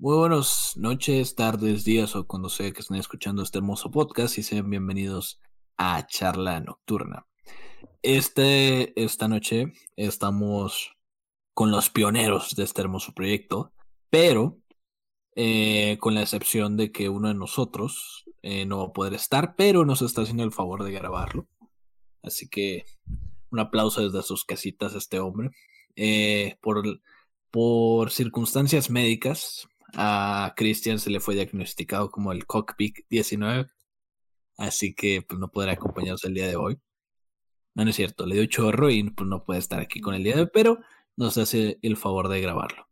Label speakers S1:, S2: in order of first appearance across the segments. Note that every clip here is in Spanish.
S1: Muy buenas noches, tardes, días o cuando sea que estén escuchando este hermoso podcast y sean bienvenidos a Charla Nocturna. Este, esta noche estamos con los pioneros de este hermoso proyecto, pero eh, con la excepción de que uno de nosotros eh, no va a poder estar, pero nos está haciendo el favor de grabarlo. Así que un aplauso desde sus casitas a este hombre. Eh, por, por circunstancias médicas, a Christian se le fue diagnosticado como el Cockpit 19, así que pues, no podrá acompañarnos el día de hoy. No, es cierto, le dio chorro y pues, no puede estar aquí con el día de hoy, pero nos hace el favor de grabarlo.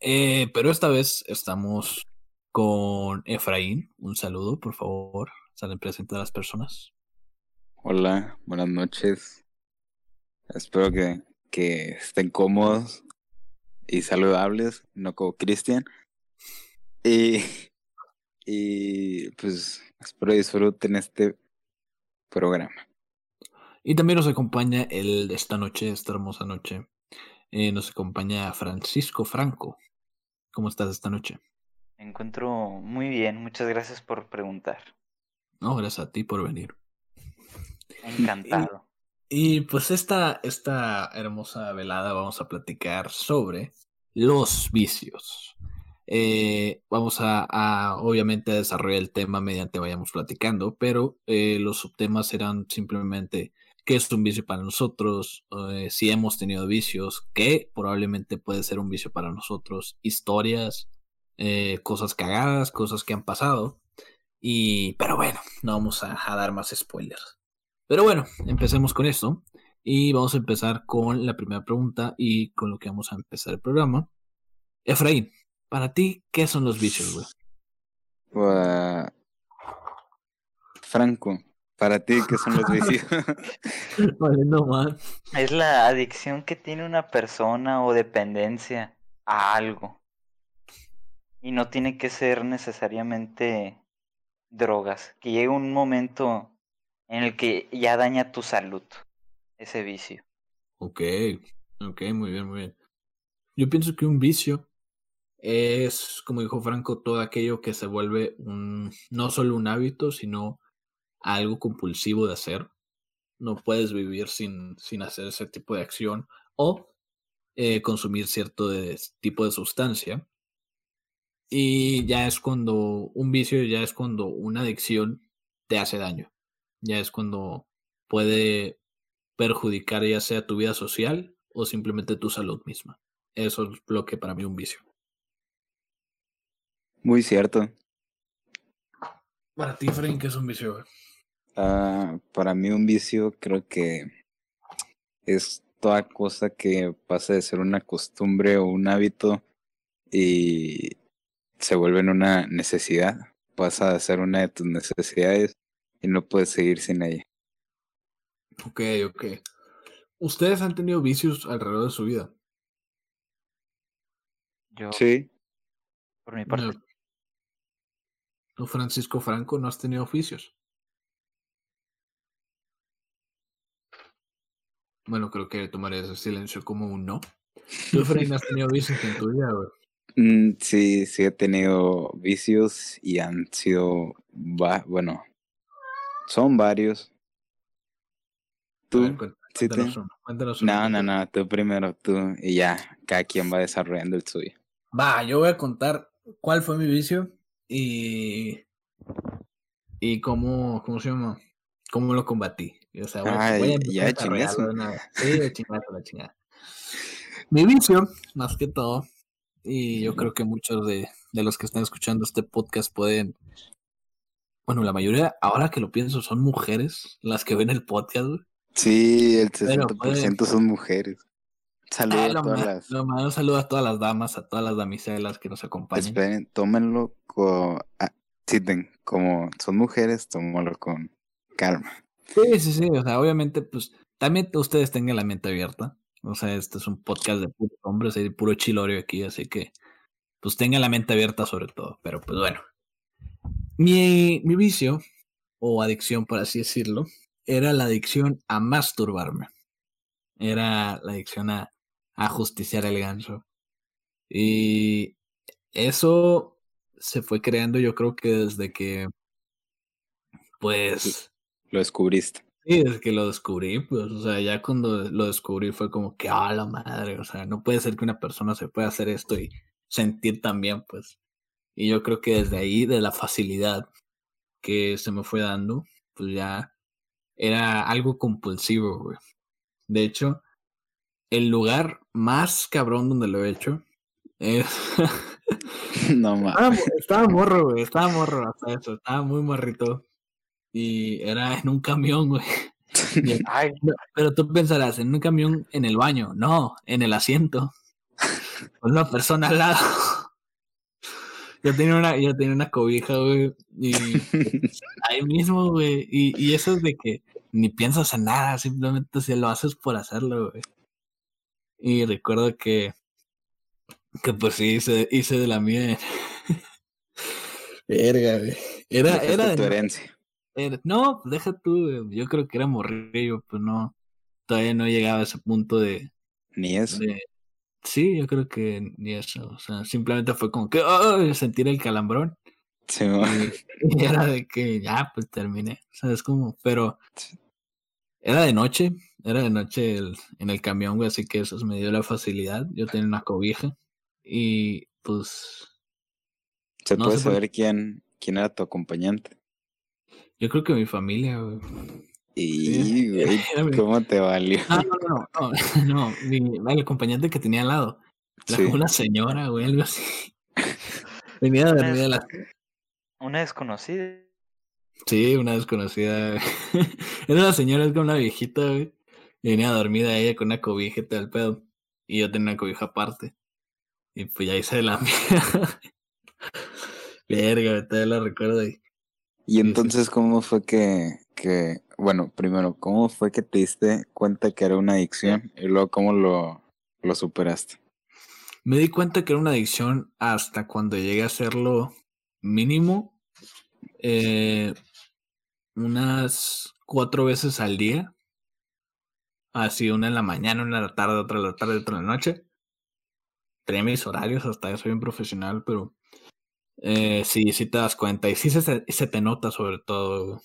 S1: Eh, pero esta vez estamos con Efraín. Un saludo, por favor. Salen presentes las personas.
S2: Hola, buenas noches. Espero que, que estén cómodos y saludables, no como Cristian. Y, y pues espero disfruten este programa.
S1: Y también nos acompaña el esta noche, esta hermosa noche. Eh, nos acompaña Francisco Franco. ¿Cómo estás esta noche?
S3: Me encuentro muy bien, muchas gracias por preguntar.
S1: No, gracias a ti por venir.
S3: Encantado.
S1: Y, pues esta, esta hermosa velada vamos a platicar sobre los vicios. Eh, vamos a, obviamente desarrollar el tema mediante vayamos platicando, pero eh, los subtemas serán simplemente qué es un vicio para nosotros, eh, si hemos tenido vicios, qué probablemente puede ser un vicio para nosotros, historias, cosas cagadas, cosas que han pasado. Y, pero bueno, no vamos a, dar más spoilers. Pero bueno, empecemos con esto. Y vamos a empezar con la primera pregunta y con lo que vamos a empezar el programa. Efraín, para ti, ¿qué son los vicios, güey?
S2: Uh, Franco, para ti, ¿qué son los vicios?
S1: vale, no man.
S3: Es la adicción que tiene una persona o dependencia a algo. Y no tiene que ser necesariamente drogas. Que llegue un momento en el que ya daña tu salud ese vicio.
S1: Ok, ok, muy bien, muy bien. Yo pienso que un vicio es, como dijo Franco, todo aquello que se vuelve un, no solo un hábito, sino algo compulsivo de hacer. No puedes vivir sin, sin hacer ese tipo de acción o eh, consumir cierto de, tipo de sustancia. Y ya es cuando un vicio, ya es cuando una adicción te hace daño. Ya es cuando puede perjudicar ya sea tu vida social o simplemente tu salud misma. Eso es lo que para mí un vicio.
S2: Muy cierto.
S1: Para ti, Frank, ¿qué es un vicio?
S2: Uh, para mí un vicio creo que es toda cosa que pasa de ser una costumbre o un hábito y se vuelve en una necesidad. Pasa a ser una de tus necesidades y no puedes seguir sin ella.
S1: Ok, ok. ¿Ustedes han tenido vicios alrededor de su vida?
S3: Yo,
S2: Sí,
S3: por mi parte,
S1: No. ¿Tú, Francisco Franco, no has tenido vicios? Bueno, creo que tomaré ese silencio como un no. ¿Tú, Efraín, has tenido vicios en tu vida, güey?
S2: Mm, sí, sí he tenido vicios y han sido, bueno, son varios.
S1: Ver,
S2: Tú,
S1: cuént-
S2: sí te-
S1: cuéntanos uno, cuéntanos uno,
S2: no, no,
S1: cuéntanos.
S2: no, tú primero, tú, y ya, cada quien va desarrollando el suyo.
S1: Va, yo voy a contar cuál fue mi vicio y. y cómo, ¿cómo se llama? Cómo lo combatí. O sea, voy, a-
S2: Ah,
S1: voy a
S2: ya- chingazo.
S1: Sí, de chingazo, la chingada. Mi vicio, más que todo, y yo creo que muchos de, de los que están escuchando este podcast pueden. Bueno, la mayoría, ahora que lo pienso, son mujeres las que ven el podcast. güey.
S2: Sí, el
S1: Bueno,
S2: 60% son mujeres. Saludos
S1: Ah,
S2: a todas las.
S1: lo saludo a todas las damas, a todas las damiselas que nos acompañan.
S2: Esperen, tómenlo con. ah, sí, como son mujeres, tómenlo con calma.
S1: Sí, sí, sí, o sea, obviamente, pues también ustedes tengan la mente abierta. O sea, este es un podcast de puros hombres, hay puro chilorio aquí, así que pues tengan la mente abierta sobre todo. Pero pues bueno, mi, mi vicio o adicción, por así decirlo, era la adicción a masturbarme. Era la adicción a, a justiciar el ganso. Y eso se fue creando yo creo que desde que, pues...
S2: Lo descubriste.
S1: Sí, desde que lo descubrí, pues, o sea, ya cuando lo descubrí fue como que, ah, la madre, o sea, no puede ser que una persona se pueda hacer esto y sentir también, pues. Y yo creo que desde ahí, de la facilidad que se me fue dando, pues ya era algo compulsivo, güey. De hecho, el lugar más cabrón donde lo he hecho es...
S2: no
S1: mames. Estaba, morro, güey, estaba morro hasta eso, estaba muy morrito. Y era en un camión, güey. pero tú pensarás, en un camión en el baño, no, en el asiento. Con una persona al lado. Yo tenía una, yo tenía una cobija, güey, y ahí mismo, güey, y, y eso es de que ni piensas en nada, simplemente si lo haces por hacerlo, güey. Y recuerdo que, que pues sí, hice, hice de la mía. Verga, güey. Era, era
S2: tu herencia.
S1: no, deja tú, yo creo que era morrillo, pues no, todavía no llegaba a ese punto de...
S2: Ni eso.
S1: Sí, yo creo que ni eso. O sea, simplemente fue como que sentir el calambrón.
S2: Sí,
S1: y, era de que ya, pues terminé. O sea, es como, pero era de noche, era de noche en el camión, güey, así que eso me dio la facilidad. Yo tenía una cobija y pues.
S2: ¿Se puede saber quién, quién era tu acompañante?
S1: Yo creo que mi familia, güey.
S2: Y, güey, ¿cómo te valió?
S1: No, no, no, no, no, el acompañante que tenía al lado. Era una señora, güey, algo así. Venía de dormir la...
S3: Una desconocida.
S1: Sí, una desconocida. Era una señora, es como una viejita, güey. Y venía dormida ella con una cobija y todo el pedo. Y yo tenía una cobija aparte. Y pues ya hice la mía. Verga, todavía la recuerdo ahí.
S2: Y entonces, ¿cómo fue que, que, bueno, primero, ¿cómo fue que te diste cuenta que era una adicción? Y luego, ¿cómo lo, superaste?
S1: Me di cuenta que era una adicción hasta cuando llegué a hacerlo mínimo eh, unas cuatro veces al día. Así, una en la mañana, una en la tarde, otra en la tarde, otra en la noche. Tenía mis horarios, hasta eso bien profesional, pero eh, sí, sí te das cuenta. Y sí se te nota sobre todo.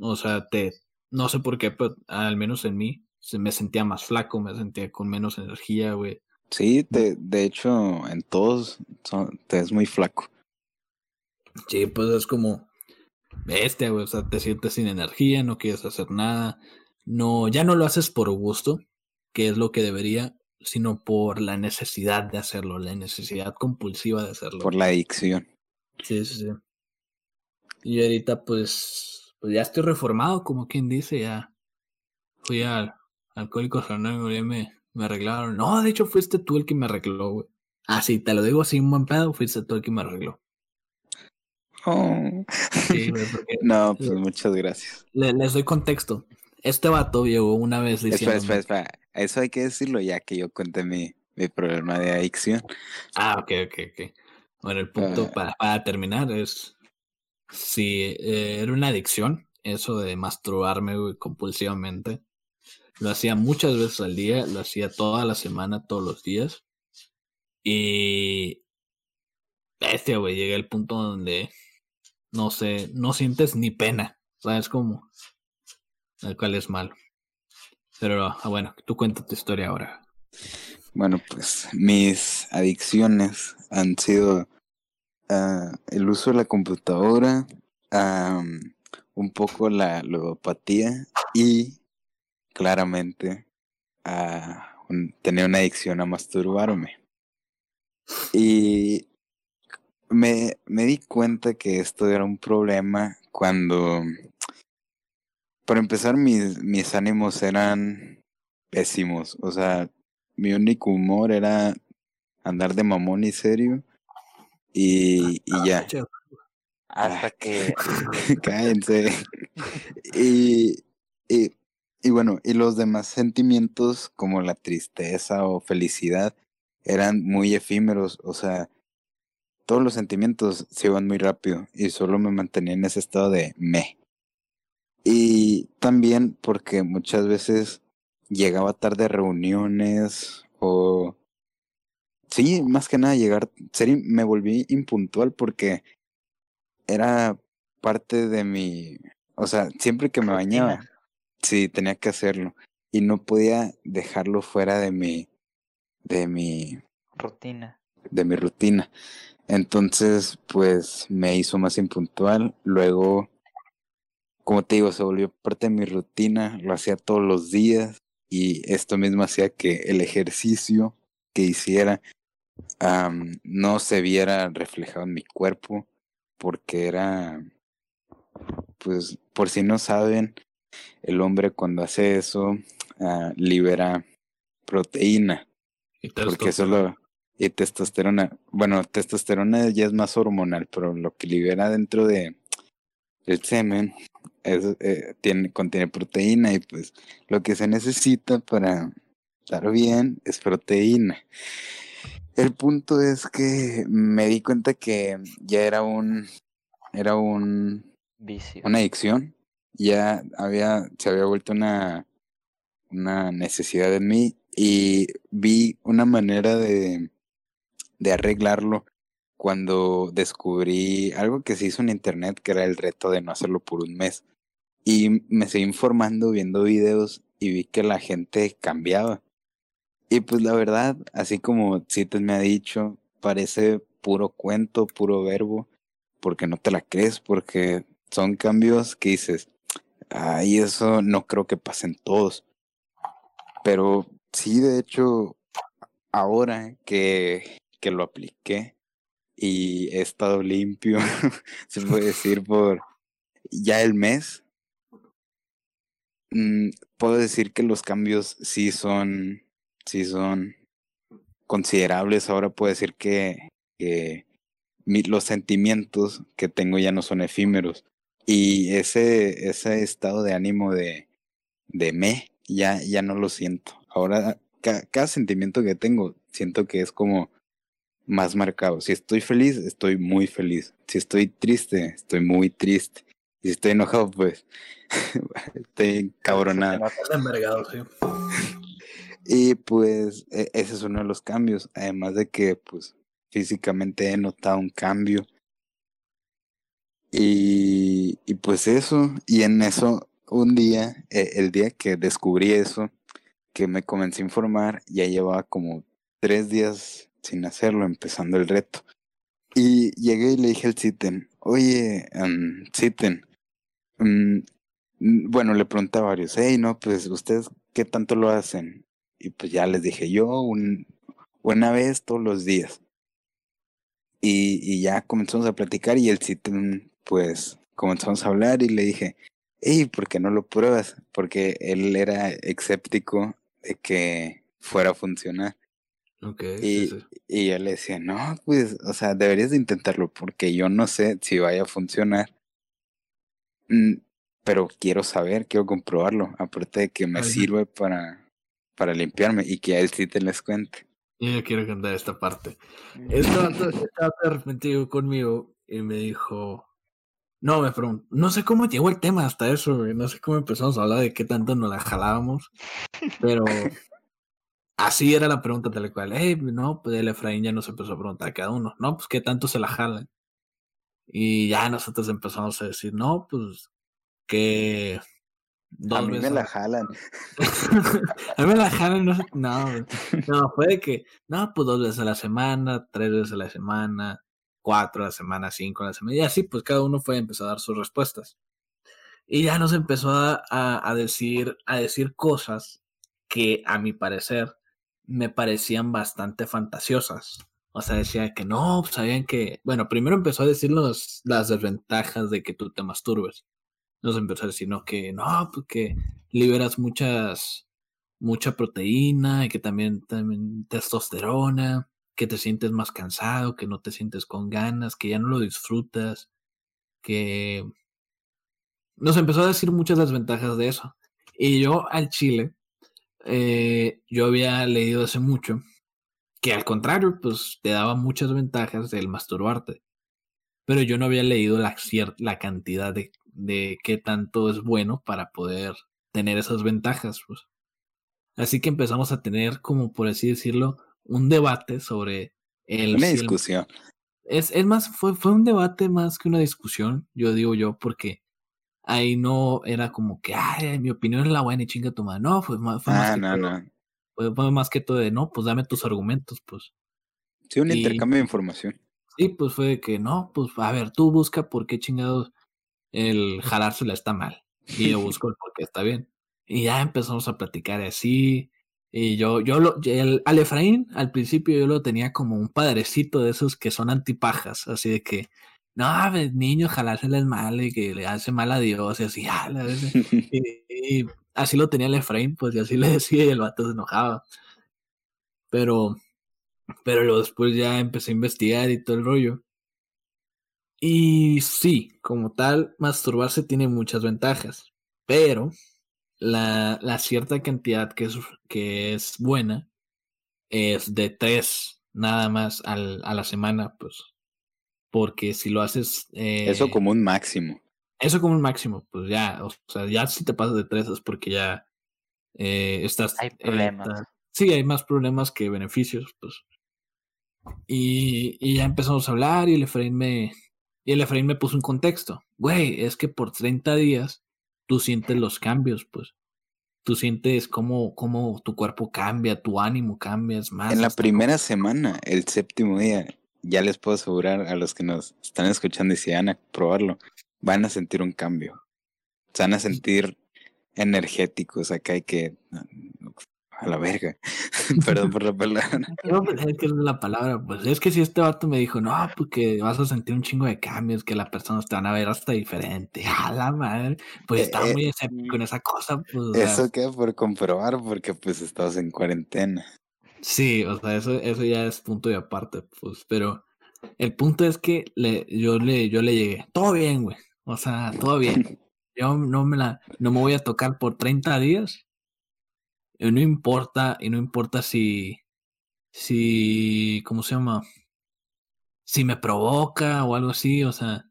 S1: O sea, te, no sé por qué, pero al menos en mí, se me sentía más flaco, me sentía con menos energía, güey.
S2: Sí, te, de hecho, en todos te es muy flaco.
S1: Sí, pues es como bestia, güey. O sea, te sientes sin energía, no quieres hacer nada. No, ya no lo haces por gusto, que es lo que debería, sino por la necesidad de hacerlo, la necesidad compulsiva de hacerlo.
S2: Por la adicción.
S1: Sí, sí, sí. Y ahorita, pues, pues ya estoy reformado, como quien dice, ya fui al Alcohólicos Anónimos y me, me arreglaron. No, de hecho, fuiste tú el que me arregló, güey. Ah, sí, te lo digo así, un buen pedo, fuiste tú el que me arregló.
S2: Oh. no, pues muchas gracias.
S1: les doy contexto. Este vato llegó una vez diciendo.
S2: Espera, espera, espera. Eso hay que decirlo ya que yo cuente mi, mi problema de adicción.
S1: Ah, ok, ok, ok. Bueno, el punto ah. para, para, terminar es. Si eh, era una adicción, eso de masturbarme compulsivamente. Lo hacía muchas veces al día, lo hacía toda la semana, todos los días. Y. Bestia, güey, llegué al punto donde no sé, no sientes ni pena. ¿Sabes cómo? El cual es malo. Pero ah, bueno, tú cuenta tu historia ahora.
S2: Bueno, pues mis adicciones han sido uh, el uso de la computadora, un poco la ludopatía y claramente un, tener una adicción a masturbarme. Y me, me di cuenta que esto era un problema cuando, para empezar, mis, mis ánimos eran pésimos. O sea, mi único humor era andar de mamón y serio. Y, y ya.
S3: Hasta ah, que.
S2: Cállense. y, y, y bueno, y los demás sentimientos, como la tristeza o felicidad, eran muy efímeros. O sea, todos los sentimientos se iban muy rápido y solo me mantenía en ese estado de me. Y también porque muchas veces llegaba tarde a reuniones o sí, más que nada llegar, ser, me volví impuntual porque era parte de mi, o sea, siempre que me bañaba, sí, tenía que hacerlo y no podía dejarlo fuera de mi, de mi
S3: rutina.
S2: De mi rutina. Entonces, pues me hizo más impuntual. Luego, como te digo, se volvió parte de mi rutina, lo hacía todos los días y esto mismo hacía que el ejercicio que hiciera no se viera reflejado en mi cuerpo porque era, pues, por si no saben, el hombre cuando hace eso uh, libera proteína. Y porque solo y testosterona, bueno, testosterona ya es más hormonal, pero lo que libera dentro de el semen es, eh, tiene, contiene proteína y pues lo que se necesita para estar bien es proteína. El punto es que me di cuenta que ya era un era un
S3: vicio,
S2: una adicción, ya había se había vuelto una una necesidad en mí y vi una manera de, de arreglarlo cuando descubrí algo que se hizo en internet que era el reto de no hacerlo por un mes. Y me seguí informando, viendo videos y vi que la gente cambiaba. Y pues la verdad, así como Cites me ha dicho, parece puro cuento, puro verbo, porque no te la crees, porque son cambios que dices, ay, eso no creo que pasen todos. Pero sí, de hecho, ahora que, que lo apliqué y he estado limpio, se puede decir, por ya el mes, mm, puedo decir que los cambios sí son, sí son considerables. Ahora puedo decir que, que los sentimientos que tengo ya no son efímeros. Y ese, ese estado de ánimo de, de me ya, ya no lo siento. Ahora, cada sentimiento que tengo, siento que es como más marcado. Si estoy feliz, estoy muy feliz. Si estoy triste, estoy muy triste. Y si estoy enojado, pues estoy cabronado. Y pues e, ese es uno de los cambios. Además de que pues físicamente he notado un cambio. Y, y pues eso, y en eso un día, eh, el día que descubrí eso, que me comencé a informar, ya llevaba como tres días sin hacerlo, empezando el reto. Y llegué y le dije al Citen, oye, um, Citen, mm, bueno, le pregunté a varios, hey, no, pues ustedes, ¿qué tanto lo hacen? Y pues ya les dije, yo un, una vez todos los días. Y, y ya comenzamos a platicar y el Citen, pues comenzamos a hablar y le dije, ¿y ¿por qué no lo pruebas? Porque él era escéptico de que fuera a funcionar.
S1: Okay,
S2: y, y yo le decía, no, pues, o sea, deberías de intentarlo porque yo no sé si vaya a funcionar. Mm, pero quiero saber, quiero comprobarlo, aparte de que me sirve para, para limpiarme y que a él sí te les cuente.
S1: Yo quiero contar esta parte. Estaba, estaba de repente conmigo y me dijo, no, me pregunto, no sé cómo llegó el tema hasta eso, No sé cómo empezamos a hablar de qué tanto nos la jalábamos. Pero así era la pregunta tal cual. Hey, no, pues el Efraín ya nos empezó a preguntar a cada uno. No, pues qué tanto se la jalan. Y ya nosotros empezamos a decir, no, pues que.
S2: A mí me la jalan.
S1: a mí me la jalan, no, no, no, fue que, no, pues dos veces a la semana, tres veces a la semana, cuatro a la semana, cinco a la semana, y así pues cada uno fue a empezar a dar sus respuestas. Y ya nos empezó a, a, decir, a decir cosas que a mi parecer me parecían bastante fantasiosas. O sea, decía que no, sabían que, bueno, primero empezó a decirnos las desventajas de que tú te masturbes. Nos empezó a decir, que no, porque pues liberas muchas, mucha proteína y que también, también testosterona que te sientes más cansado, que no te sientes con ganas, que ya no lo disfrutas, que nos empezó a decir muchas desventajas de eso. Y yo al chile, eh, yo había leído hace mucho que al contrario, pues te daba muchas ventajas del masturbarte. Pero yo no había leído la, la cantidad de, de qué tanto es bueno para poder tener esas ventajas. Pues. Así que empezamos a tener, como por así decirlo, un debate sobre el...
S2: Una
S1: el-
S2: discusión.
S1: es, es más, fue, fue un debate más que una discusión, yo digo yo, porque ahí no era como que, ay, mi opinión es la buena y chinga tu madre. No, fue más, fue más
S2: Ah,
S1: que
S2: no,
S1: todo,
S2: no.
S1: Fue, fue más que todo de, no, pues dame tus argumentos, pues.
S2: Sí, un
S1: Y-
S2: intercambio de información.
S1: Sí, pues fue de que, no, pues a ver, tú busca por qué chingados el jalársela está mal. Y yo busco el por qué está bien. Y ya empezamos a platicar así. Y yo, yo lo, el, al Efraín, al principio yo lo tenía como un padrecito de esos que son antipajas, así de que, no, pues, niño, jalársela es mal y que le hace mal a Dios y así, ah, la y así lo tenía el Efraín, pues, y así le decía y el vato se enojaba. Pero, pero luego después ya empecé a investigar y todo el rollo. Y sí, como tal, masturbarse tiene muchas ventajas, pero la, la cierta cantidad que es, que es buena es de tres nada más al, a la semana, pues. Porque si lo haces... eh,
S2: Eso como un máximo.
S1: eso como un máximo, pues ya, o sea, ya si te pasas de tres es porque ya eh, estás...
S3: Hay
S1: eh,
S3: problemas.
S1: sí, hay más problemas que beneficios, pues. Y, y ya empezamos a hablar y el Efraín me... Y el Efraín me puso un contexto. Güey, es que por 30 días tú sientes los cambios, pues. Tú sientes cómo, cómo tu cuerpo cambia, tu ánimo cambia, es más.
S2: En la primera semana, el séptimo día, ya les puedo asegurar a los que nos están escuchando y si van a probarlo, van a sentir un cambio. Se van a sentir energéticos acá hay que... A la verga. Perdón por la palabra.
S1: Yo pensé que es la palabra, pues es que si este vato me dijo, no, porque vas a sentir un chingo de cambios, que las personas te van a ver hasta diferente. A la madre, pues
S2: Eh,
S1: estaba
S2: eh,
S1: muy escéptico en esa cosa, pues. o sea,
S2: Eso queda por comprobar porque pues estabas en cuarentena.
S1: sí, o sea, eso, eso ya es punto y aparte, pues, pero el punto es que le, yo le, yo le llegué, todo bien, güey. O sea, todo bien. Yo no me la, no me voy a tocar por 30 días. No importa, y no importa si, si, ¿cómo se llama? Si me provoca o algo así, o sea,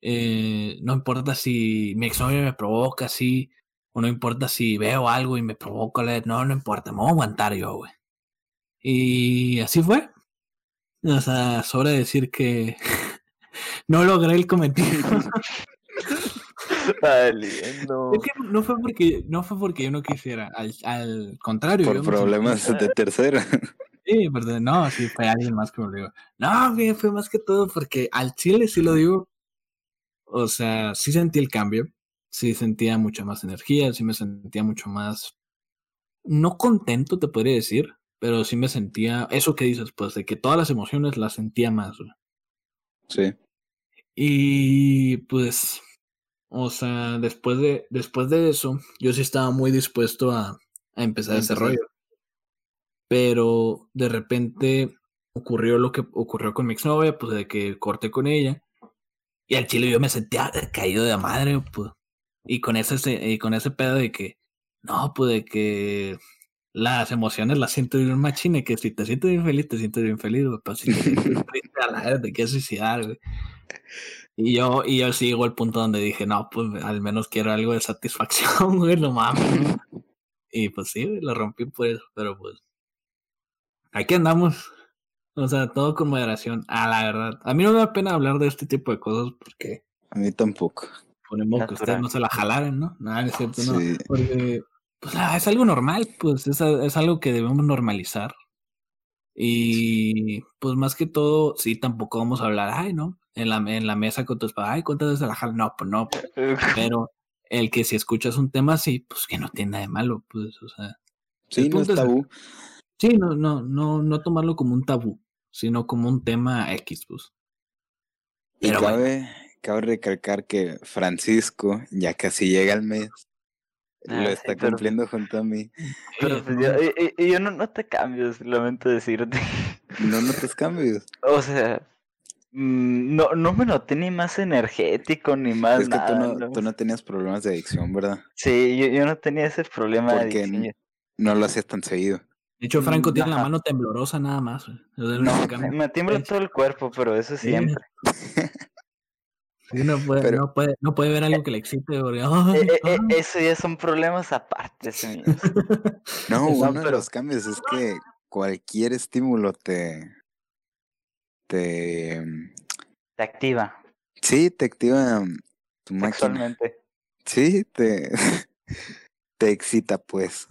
S1: eh, no importa si mi exnovio me provoca así, o no importa si veo algo y me provoca, no, no importa, me voy a aguantar yo, güey. Y así fue. O sea, sobra decir que no logré el cometido. Es que no fue porque no fue porque yo no quisiera, al, al contrario.
S2: Por problemas de tercera.
S1: Sí, perdón, no, sí fue alguien más que me lo dijo. No, güey, fue más que todo porque al chile sí lo digo. O sea, sí sentí el cambio, sí sentía mucha más energía, sí me sentía mucho más, no contento te podría decir, pero sí me sentía, eso que dices, pues, de que todas las emociones las sentía más. güey.
S2: Sí.
S1: Y pues, o sea, después de, después de eso, yo sí estaba muy dispuesto a, a empezar ese rollo. Pero de repente ocurrió lo que ocurrió con mi exnovia, pues de que corté con ella. Y al chile yo me sentía caído de madre, pues. Y con ese, se- y con ese pedo de que, no, pues de que las emociones las siento bien machine, que si te sientes bien feliz, te sientes bien feliz, güey. Pero si te sientes triste a la vez, te quieres suicidar, güey. Y yo, y yo sí llegó al punto donde dije, no, pues al menos quiero algo de satisfacción, güey, no mames. Y pues sí, güey, lo rompí por eso, pero pues. Aquí andamos. O sea, todo con moderación. Ah, la verdad. A mí no me da pena hablar de este tipo de cosas porque
S2: A mí tampoco.
S1: ponemos que ustedes no se la jalaran, ¿no? Nada, no es cierto, no.
S2: Sí.
S1: Porque pues, ah, es algo normal, pues es, es algo que debemos normalizar. Y pues más que todo, sí, tampoco vamos a hablar, ay, ¿no? En la, en la mesa con tus padres, ay, ¿cuántas veces la jalan? No, pues no, pues, pero el que si escuchas un tema así, pues que no tiene nada de malo, pues, o sea,
S2: Sí, no es tabú.
S1: sí, no, no, no, no tomarlo como un tabú, sino como un tema X, pues.
S2: Y
S1: Pero bueno.
S2: cabe, recalcar que Francisco ya casi llega al mes.
S3: Ah,
S2: lo
S3: sí,
S2: está
S3: pero-
S2: cumpliendo junto a mí.
S3: Pero pues yo, eh, yo no, no te cambios, lamento decirte.
S2: No notas cambios.
S3: O sea, no, no me noté ni más energético ni más
S2: Es que tú
S3: nada.
S2: no,
S3: ¿no?
S2: tú no tenías problemas de adicción, ¿verdad?
S3: Sí, yo, yo no tenía ese problema de
S2: Porque
S3: adicción.
S2: No lo hacías tan seguido.
S1: De hecho, Franco
S3: Mm,
S1: tiene la mano temblorosa nada más.
S3: No, me, tiembla todo el cuerpo, pero eso
S1: Sí.
S3: siempre.
S1: Sí, no, puede,
S2: Pero-
S1: no, puede, no puede ver algo que le excite. porque,
S3: Eh, eh, eh, eso ya son problemas aparte.
S2: No, uno de los cambios es que cualquier estímulo te, te,
S3: Te activa
S2: sí, te activa tu máquina.
S3: sexualmente.
S2: Sí, te, te excita, pues.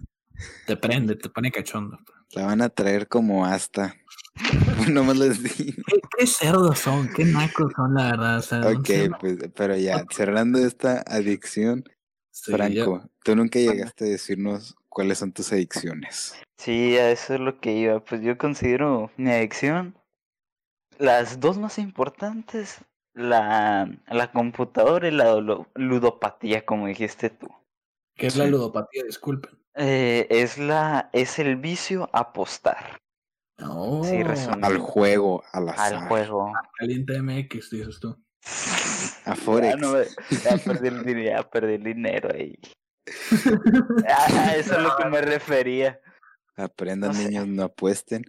S1: Te prende, te pone cachondo.
S2: La van a traer como hasta. no más les digo.
S1: ¿Qué, qué cerdos son? ¿Qué nacos son, la verdad? O sea, un
S2: Ok, pues, pero ya, cerrando esta adicción,
S1: Sí, yo-
S2: Franco, tú nunca llegaste a decirnos cuáles son tus adicciones.
S3: Sí, a eso es lo que iba. Pues yo considero mi adicción las dos más importantes, la, la computadora y la ludopatía, como dijiste tú.
S1: ¿Qué es la ludopatía? Disculpen.
S3: Eh, es la, es el vicio a apostar
S1: No.
S3: Sí, resumiendo.
S2: Al juego, al azar,
S3: al juego.
S1: Caliente MX, dices tú.
S2: a
S3: Ya,
S2: Forex.
S3: no ya perdí el dinero, ya perdí el dinero ahí. Ah, a eso es lo que me refería.
S2: Aprendan,
S3: no sé.
S2: niños, no apuesten.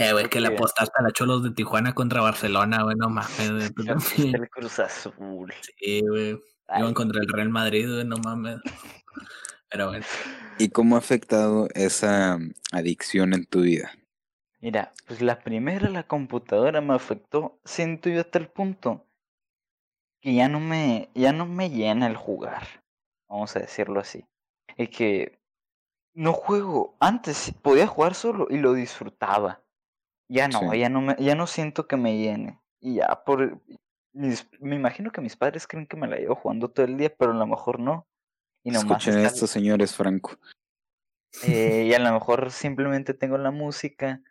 S1: Eh, güey, que le apostaste a la Cholos de Tijuana contra Barcelona, güey, no mames.
S3: El Cruz Azul.
S1: Sí, güey. Iban contra el Real Madrid, güey, no mames. Pero bueno.
S2: ¿Y cómo ha afectado esa mm, adicción en tu vida?
S3: Mira, pues la primera, la computadora me afectó, siento yo hasta el punto que ya no me, ya no me llena el jugar, vamos a decirlo así. Y que no juego, antes podía jugar solo y lo disfrutaba. Ya no,
S2: Sí.
S3: ya no me, ya no siento que me llene. Y ya por mis- me imagino que mis padres creen que me la llevo jugando todo el día, pero a lo mejor no. Y nomás
S2: Escuchen
S3: está-
S2: esto, señores Franco.
S3: eh, y a lo mejor simplemente tengo la música,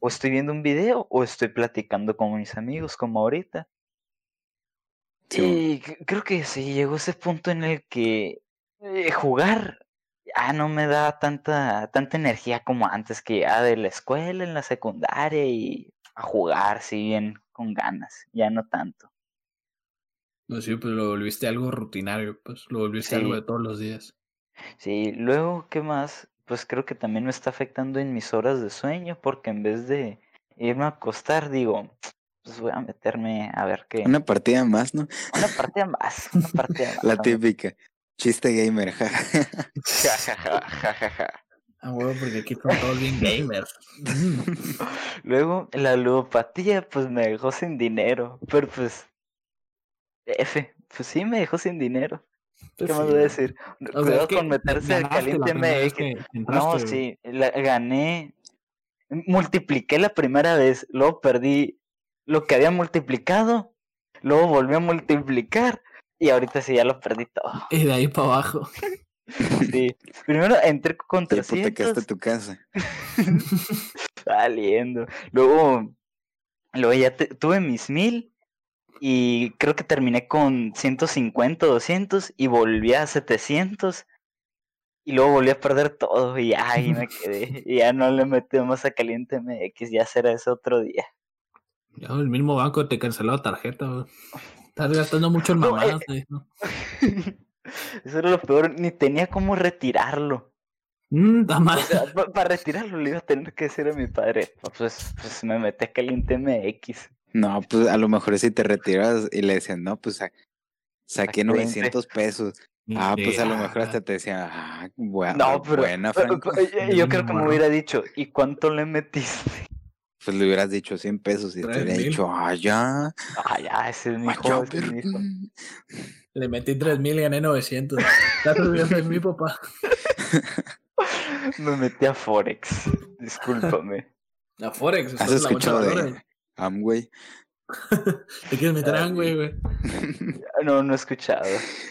S3: o estoy viendo un video, o estoy platicando con mis amigos, como ahorita.
S2: Sí.
S3: Y creo que sí, llegó ese punto en el que eh, jugar ya no me da tanta, tanta energía como antes, que ya de la escuela, en la secundaria, y a jugar, sí, bien, con ganas, ya no tanto.
S1: Pues sí, pues lo volviste algo rutinario, pues lo volviste algo de todos los días.
S3: Sí, luego, ¿qué más? Pues creo que también me está afectando en mis horas de sueño, porque en vez de irme a acostar, digo, pues voy a meterme a ver qué.
S2: Una partida más, ¿no?
S3: Una partida más, una partida más.
S2: La típica. Chiste gamer, ja.
S3: Ja, ja, ja, ja, ja, ja.
S1: Ah, huevo, porque aquí son todos bien gamers.
S3: Luego, la ludopatía, pues me dejó sin dinero, pero pues, F, pues sí me dejó sin dinero.
S1: Pues
S3: ¿Qué más
S1: sí,
S3: voy a decir?
S1: O sea,
S3: Cuidado
S1: es que
S3: con meterse al caliente MX. No, sí, la, gané, multipliqué la primera vez, luego perdí lo que había multiplicado, luego volví a multiplicar y ahorita sí ya lo perdí todo.
S1: Y de ahí para abajo.
S3: Sí. Primero entré con
S2: Te hipotecaste
S3: 300
S2: tu casa.
S3: saliendo, luego, luego ya te- tuve mis mil y creo que terminé con 150, 200 y volví a 700 y luego volví a perder todo y ya ahí me quedé. Y ya no le metí más a Caliente MX, ya será ese otro día.
S1: Ya, el mismo banco te canceló la tarjeta, güey. Estás gastando mucho en
S3: No, eh,
S1: ¿no?
S3: Eso era lo peor, ni tenía cómo retirarlo.
S1: Mm, da
S3: O
S1: mal.
S3: sea, para retirarlo le iba a tener que decir a mi padre, pues, pues me metí a Caliente MX.
S2: No, pues a lo mejor si te retiras y le decían, no, pues sa- saqué
S3: Saqué
S2: 900 pesos. Ah, pues a lo mejor hasta te decían, ah, bua-
S3: No, pero,
S2: buena,
S3: pero-
S2: Franco.
S3: pero yo- yo creo que me hubiera dicho, ¿y cuánto le metiste?
S2: Pues le hubieras dicho 100 pesos y te hubiera
S1: mil.
S2: dicho, ah, ya,
S3: Ah, ya, ese es mi
S2: ah,
S3: hijo,
S2: ya,
S3: ese es mi hijo.
S2: verga".
S1: Le metí 3000 y gané 900. Estás olvidando de mí, papá.
S3: Me metí a Forex, discúlpame.
S1: La Forex.
S2: ¿Has
S1: en
S2: escuchado de Amway?
S1: Te quieres meter a güey, güey.
S3: No, no he escuchado.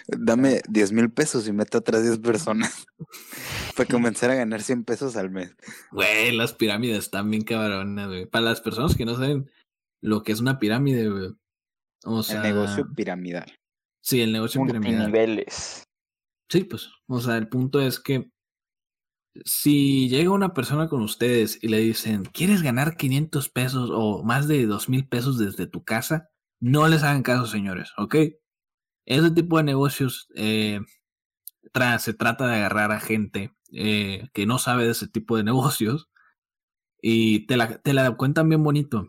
S2: Dame 10 mil pesos y meto a otras 10 personas para comenzar a ganar 100 pesos al mes.
S1: Güey, las pirámides están bien cabronas, güey. Para las personas que no saben lo que es una pirámide, güey. O sea,
S2: El negocio piramidal.
S1: Sí, el negocio piramidal.
S3: Multiniveles.
S1: Sí, pues, o sea, el punto es que si llega una persona con ustedes y le dicen, ¿quieres ganar 500 pesos o más de 2 mil pesos desde tu casa? No les hagan caso, señores, ¿ok? Ese tipo de negocios eh, se trata de agarrar a gente eh, que no sabe de ese tipo de negocios y te la, te la cuentan bien bonito.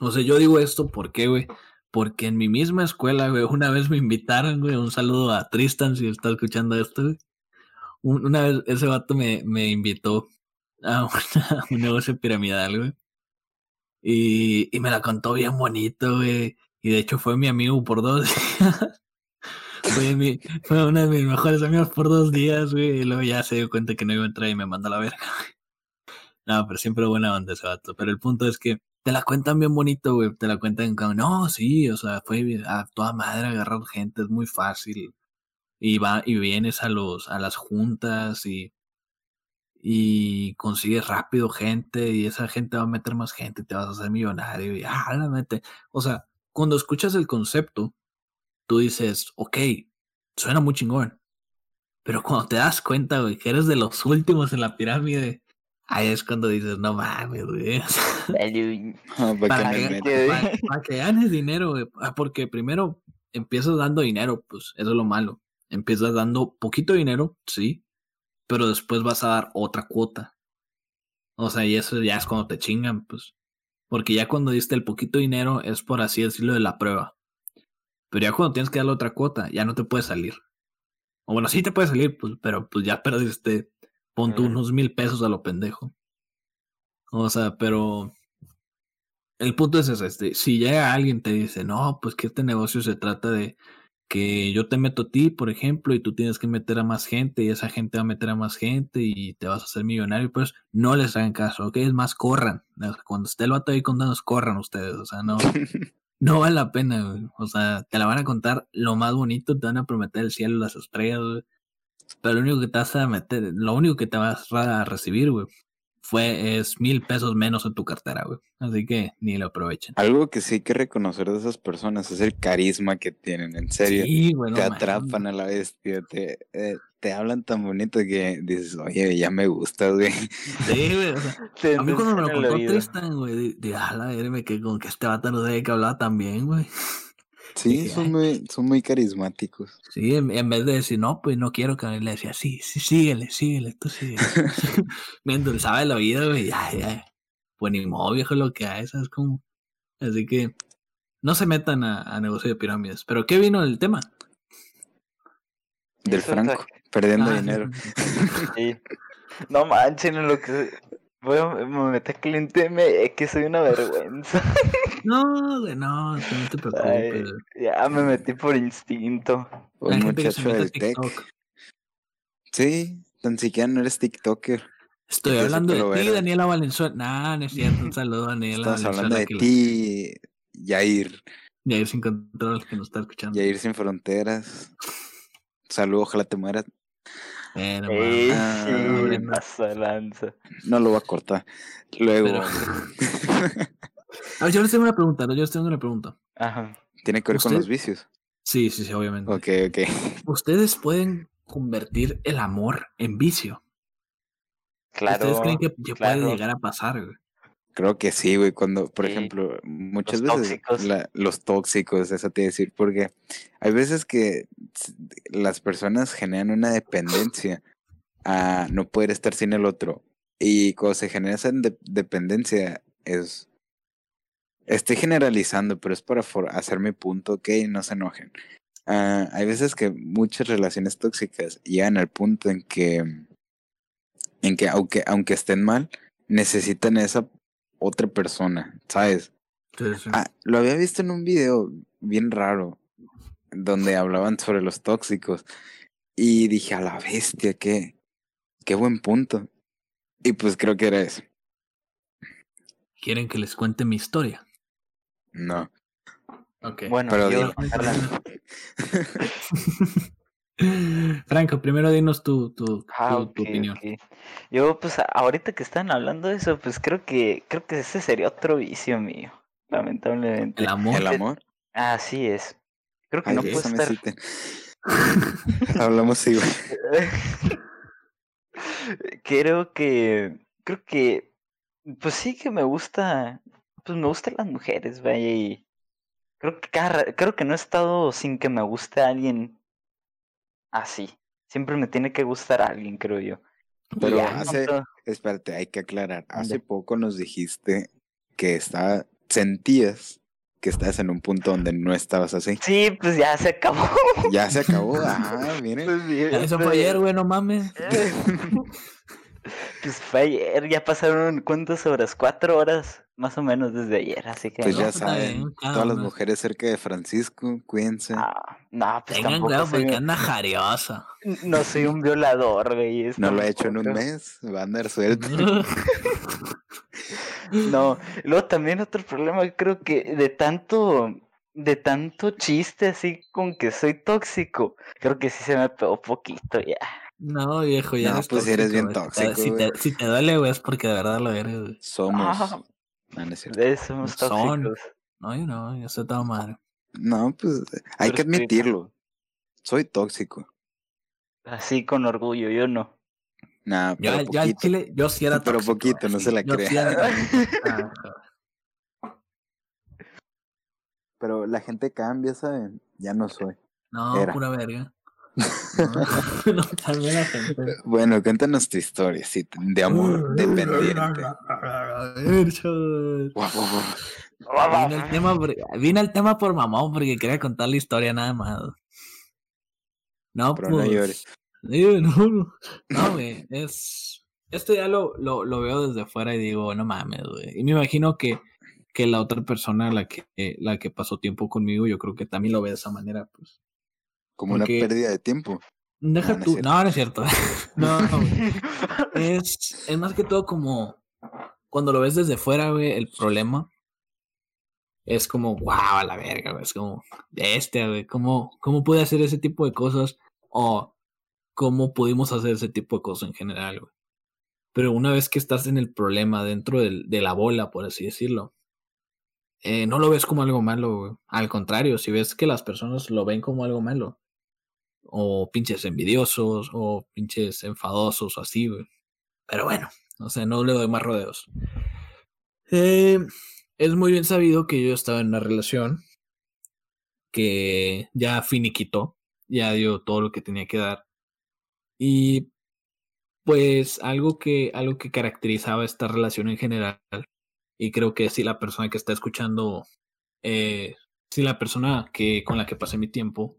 S1: O sea, yo digo esto porque, güey, porque en mi misma escuela, güey, una vez me invitaron, güey, un saludo a Tristan si está escuchando esto, güey. Un- Una vez ese vato me, me invitó a un negocio piramidal, güey. Y, y me la contó bien bonito, güey. Y de hecho fue mi amigo por dos días. fue, mi, fue una de mis mejores amigos por dos días, güey. Y luego ya se dio cuenta que no iba a entrar y me mandó a la verga. No, pero siempre buena onda ese vato. Pero el punto es que te la cuentan bien bonito, güey. Te la cuentan como, no, sí, o sea, fue a toda madre agarrar gente, es muy fácil. Y va, y vienes a los, a las juntas y, y consigues rápido gente, y esa gente va a meter más gente, te vas a hacer millonario, y ah, la mete. O sea, cuando escuchas el concepto, tú dices, ok, suena muy chingón. Pero cuando te das cuenta, güey, que eres de los últimos en la pirámide, ahí es cuando dices, no mames, güey. para, que, ganes dinero, güey. Ah, porque primero empiezas dando dinero, pues eso es lo malo. Empiezas dando poquito dinero, sí, pero después vas a dar otra cuota. O sea, y eso ya es cuando te chingan, pues. Porque ya cuando diste el poquito dinero es por así decirlo de la prueba. Pero ya cuando tienes que darle otra cuota, ya no te puedes salir. O bueno, sí te puedes salir, pues, pero pues ya perdiste, pon tú unos mil pesos a lo pendejo. O sea, pero el punto es ese, este, si llega alguien te dice, no, pues que este negocio se trata de que yo te meto a ti, por ejemplo, y tú tienes que meter a más gente y esa gente va a meter a más gente y te vas a hacer millonario, pues no les hagan caso, ¿ok? Es más, corran. Cuando esté el vato ahí contando, corran ustedes, o sea, no, no vale la pena, güey. O sea, te la van a contar lo más bonito, te van a prometer el cielo, las estrellas, güey. Pero lo único que te vas a meter, lo único que te vas a recibir, güey, fue, es mil pesos menos en tu cartera, güey. Así que ni lo aprovechen.
S2: Algo que sí hay que reconocer de esas personas es el carisma que tienen, en serio. Sí, te atrapan a la bestia, te, eh, te hablan tan bonito que dices, oye, ya me gusta, güey. Sí,
S1: güey. O sea, a mí cuando me lo contó Tristan, güey, de, a la verme que con que este vato no sé que hablaba tan bien, güey.
S2: Sí, son muy, son muy carismáticos.
S1: Sí, en, vez de decir, no, pues no quiero que le decía, sí, sí, síguele, síguele, tú síguele. me endulzaba la vida, güey, ya, ya. Pues ni modo, viejo, lo que hay, ¿sabes cómo? Así que no se metan a, a negocio de pirámides. Pero, ¿qué vino el tema?
S2: Del Franco, perdiendo ah, dinero.
S3: Sí. No manchen, lo que Voy a me meter cliente, me, es que soy una vergüenza.
S1: No, güey, no, no te preocupes.
S3: ya me metí por instinto.
S2: Un muchacho del tech. Sí, tan siquiera no eres TikToker.
S1: Estoy hablando de ti, Daniela Valenzuela. Nah, no es cierto. Un saludo, Daniela.
S2: Estás hablando de ti, Yair.
S1: Yair sin control, que nos está escuchando.
S2: Yair sin fronteras. Saludo, ojalá te mueras.
S3: Bueno, ah,
S2: no lo voy a cortar. Luego.
S1: a ver, yo les tengo una pregunta, Yo les tengo una pregunta.
S3: Ajá.
S2: ¿Tiene que ver con los vicios?
S1: Sí, sí, sí, obviamente.
S2: Ok, ok.
S1: ¿Ustedes pueden convertir el amor en vicio?
S3: Claro.
S1: ¿Ustedes creen que, puede llegar a pasar, güey?
S2: Creo que sí, güey. Cuando, por ejemplo, muchas veces los tóxicos, eso te decir, porque hay veces que las personas generan una dependencia a no poder estar sin el otro. Y cuando se genera esa dependencia, es. Estoy generalizando, pero es para hacer mi punto, ok, no se enojen. Ah, hay veces que muchas relaciones tóxicas llegan al punto en que, en que aunque, aunque estén mal, necesitan esa otra persona, ¿sabes? Ah, lo había visto en un video bien raro, donde hablaban sobre los tóxicos. Y dije, a la bestia, qué, qué buen punto. Y pues creo que era eso.
S1: ¿Quieren que les cuente mi historia?
S2: No.
S1: Ok.
S3: Bueno, pero yo...
S1: Franco, primero dinos tu, tu,
S3: ah,
S1: opinión.
S3: Yo, pues, ahorita que están hablando de eso, pues creo que creo que ese sería otro vicio mío, lamentablemente.
S1: ¿El amor?
S2: ¿El amor?
S3: Así es. Creo que no puede estar...
S2: Hablamos igual.
S3: creo que... Creo que... Pues sí que me gusta... Pues me gustan las mujeres, vaya, y... Creo que, creo que no he estado sin que me guste alguien así. Siempre me tiene que gustar alguien, creo yo.
S2: Pero hace, espérate, hay que aclarar. Hace poco nos dijiste que estaba, sentías que estás en un punto donde no estabas así.
S3: Sí, pues ya se acabó.
S2: Ya se acabó, ajá, miren.
S1: Pues eso fue ayer, güey, no mames.
S3: Pues fue ayer, ya pasaron cuántas horas, cuatro horas más o menos desde ayer, así que.
S2: Pues ya saben,
S1: bien,
S2: todas las mujeres cerca de Francisco, cuídense.
S3: ah, no, pues
S1: Tengan
S3: tampoco
S1: cuidado porque
S3: un-
S1: anda jariosa.
S3: no soy un violador, güey. es
S2: no lo ha hecho en un mes, va a andar suerte.
S3: No, luego también otro problema, creo que de tanto, de tanto chiste así con que soy tóxico, creo que sí se me pegó poquito ya.
S1: No, viejo, ya
S2: No,
S1: eres
S2: pues si eres bien tóxico,
S1: Si te, si te duele, güey, es porque de verdad lo eres, güey.
S2: Somos.
S3: Ah.
S2: No, no es cierto.
S3: De eso somos
S1: Son.
S3: tóxicos.
S1: No, yo no, yo soy todo madre.
S2: No, pues hay
S3: Pero
S2: que admitirlo. Soy tóxico.
S3: Así con orgullo, yo no.
S2: Nah,
S1: Yo,
S2: pero
S1: yo al
S2: poquito.
S1: chile, yo sí era
S2: Pero
S1: tóxico,
S2: poquito,
S1: güey,
S2: no
S1: sí.
S2: se la
S1: Yo sí
S2: crea.
S1: era. Ah,
S2: Pero la gente cambia, ¿saben? Ya no soy.
S1: No,
S2: Era.
S1: pura verga. No, no, también.
S2: Bueno, cuéntanos tu historia, sí, de amor dependiente.
S1: Vine al tema por, vine al tema por mamón porque quería contar la historia nada más. No,
S2: Pero no
S1: pues.
S2: llores.
S1: Sí, no, no. No, güey, es. Esto ya lo, lo, lo veo desde fuera y digo, no mames, güey. Y me imagino que, que la otra persona, la que, la que pasó tiempo conmigo, yo creo que también lo ve de esa manera, pues.
S2: Como una pérdida de tiempo.
S1: Deja
S2: No,
S1: tú. No, no es cierto. no, no, güey. es, es más que todo como cuando lo ves desde fuera, güey, el problema es como, wow, a la verga, güey. Es como, este, güey, ¿cómo, ¿cómo pude hacer ese tipo de cosas? O cómo pudimos hacer ese tipo de cosas en general, güey. Pero una vez que estás en el problema dentro del- de la bola, por así decirlo, eh, no lo ves como algo malo, güey. Al contrario, si ves que las personas lo ven como algo malo, o pinches envidiosos, o pinches enfadosos, o así, güey. Pero bueno, o sea, no le doy más rodeos. Eh, es muy bien sabido que yo estaba en una relación que ya finiquitó, ya dio todo lo que tenía que dar. Y pues algo que, algo que caracterizaba esta relación en general, y creo que si la persona que está escuchando, eh, si la persona que, con la que pasé mi tiempo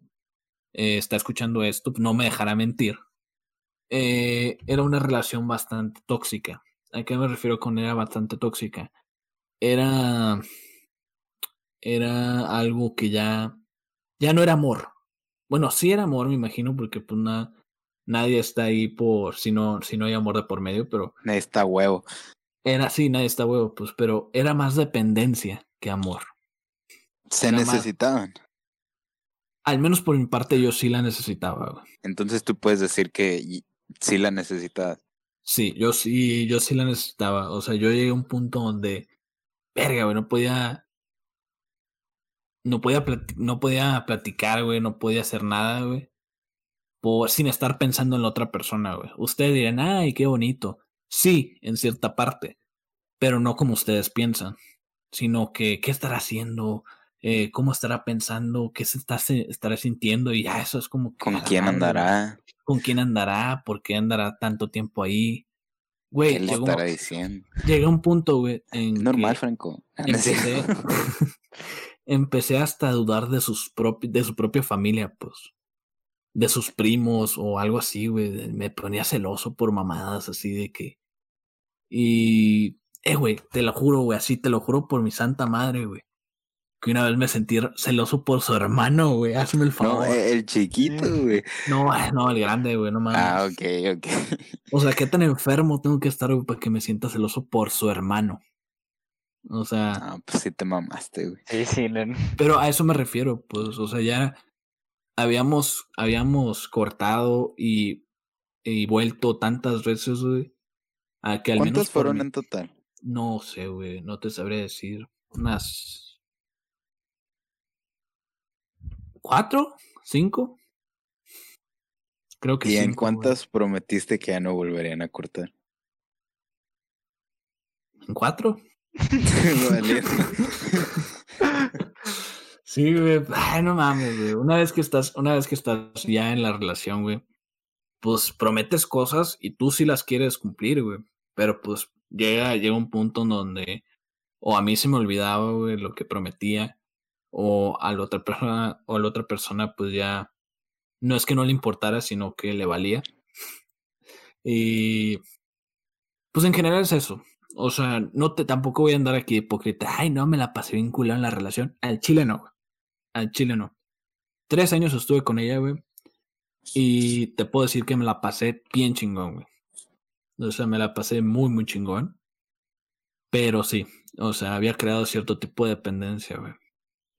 S1: eh, está escuchando esto, no me dejará mentir. Eh, era una relación bastante tóxica. ¿A qué me refiero con era bastante tóxica? Era. Era algo que ya. Ya no era amor. Bueno, sí era amor, me imagino, porque pues na- nadie está ahí por si no, si no hay amor de por medio, pero
S2: Está huevo.
S1: era así, nadie está huevo, pues, pero era más dependencia que amor.
S2: Se
S1: Era más-
S2: necesitaban.
S1: Al menos por mi parte yo sí la necesitaba, güey.
S2: Entonces tú puedes decir que sí la necesitabas.
S1: Sí, yo sí, yo sí la necesitaba. O sea, yo llegué a un punto donde, verga, güey, no podía, no podía, no podía platicar, güey, no podía hacer nada, güey, por, sin estar pensando en la otra persona, güey. Ustedes dirán, ay, qué bonito. Sí, en cierta parte, pero no como ustedes piensan, sino que, ¿qué estará haciendo? Eh, ¿Cómo estará pensando? ¿Qué se está, se- estará sintiendo? Y ya, eso es como que,
S2: ¿Con quién andará?
S1: ¿Con quién andará? ¿Por qué andará tanto tiempo ahí? Güey,
S2: ¿Qué le
S1: llegó,
S2: estará diciendo?
S1: llegué a un punto, güey, en
S2: Normal,
S1: que
S2: Franco.
S1: Empecé, empecé hasta a dudar de sus de su propia familia, pues. De sus primos o algo así, güey. Me ponía celoso por mamadas así de que. Y. Eh, güey, te lo juro, güey, así te lo juro por mi santa madre, güey. Que una vez me sentí celoso por su hermano, güey. Hazme el
S2: No,
S1: favor.
S2: eh, el chiquito, güey.
S1: No, no, el grande, güey, no mames.
S2: Ah, ok, ok.
S1: O sea, qué tan enfermo tengo que estar, güey, para que me sienta celoso por su hermano. O sea,
S2: Ah, pues sí te mamaste, güey.
S3: Sí, sí, no-
S1: pero a eso me refiero, pues, o sea, ya habíamos, habíamos cortado y, y vuelto tantas veces, güey, a que al menos
S2: ¿Cuántos
S1: por
S2: fueron en total?
S1: No sé, güey, no te sabré decir. Unas cuatro, cinco. Creo que
S2: ¿Y en
S1: güey.
S2: cuántas prometiste que ya no volverían a cortar?
S1: ¿En cuatro? Sí, güey. Ay, no mames, güey. Una vez que estás, una vez que estás ya en la relación, güey, pues prometes cosas y tú sí las quieres cumplir, güey. Pero pues llega, llega un punto en donde o a mí se me olvidaba, güey, lo que prometía, o a la otra persona, o a la otra persona, pues ya no es que no le importara, sino que le valía. Y Pues en general es eso. O sea, no te tampoco voy a andar aquí hipócrita. Ay, no, me la pasé vinculado en la relación. Al chile no. Al chile no. Tres años estuve con ella, güey. Y te puedo decir que me la pasé bien chingón, güey. O sea, me la pasé muy, muy chingón. Pero sí, o sea, había creado cierto tipo de dependencia, güey.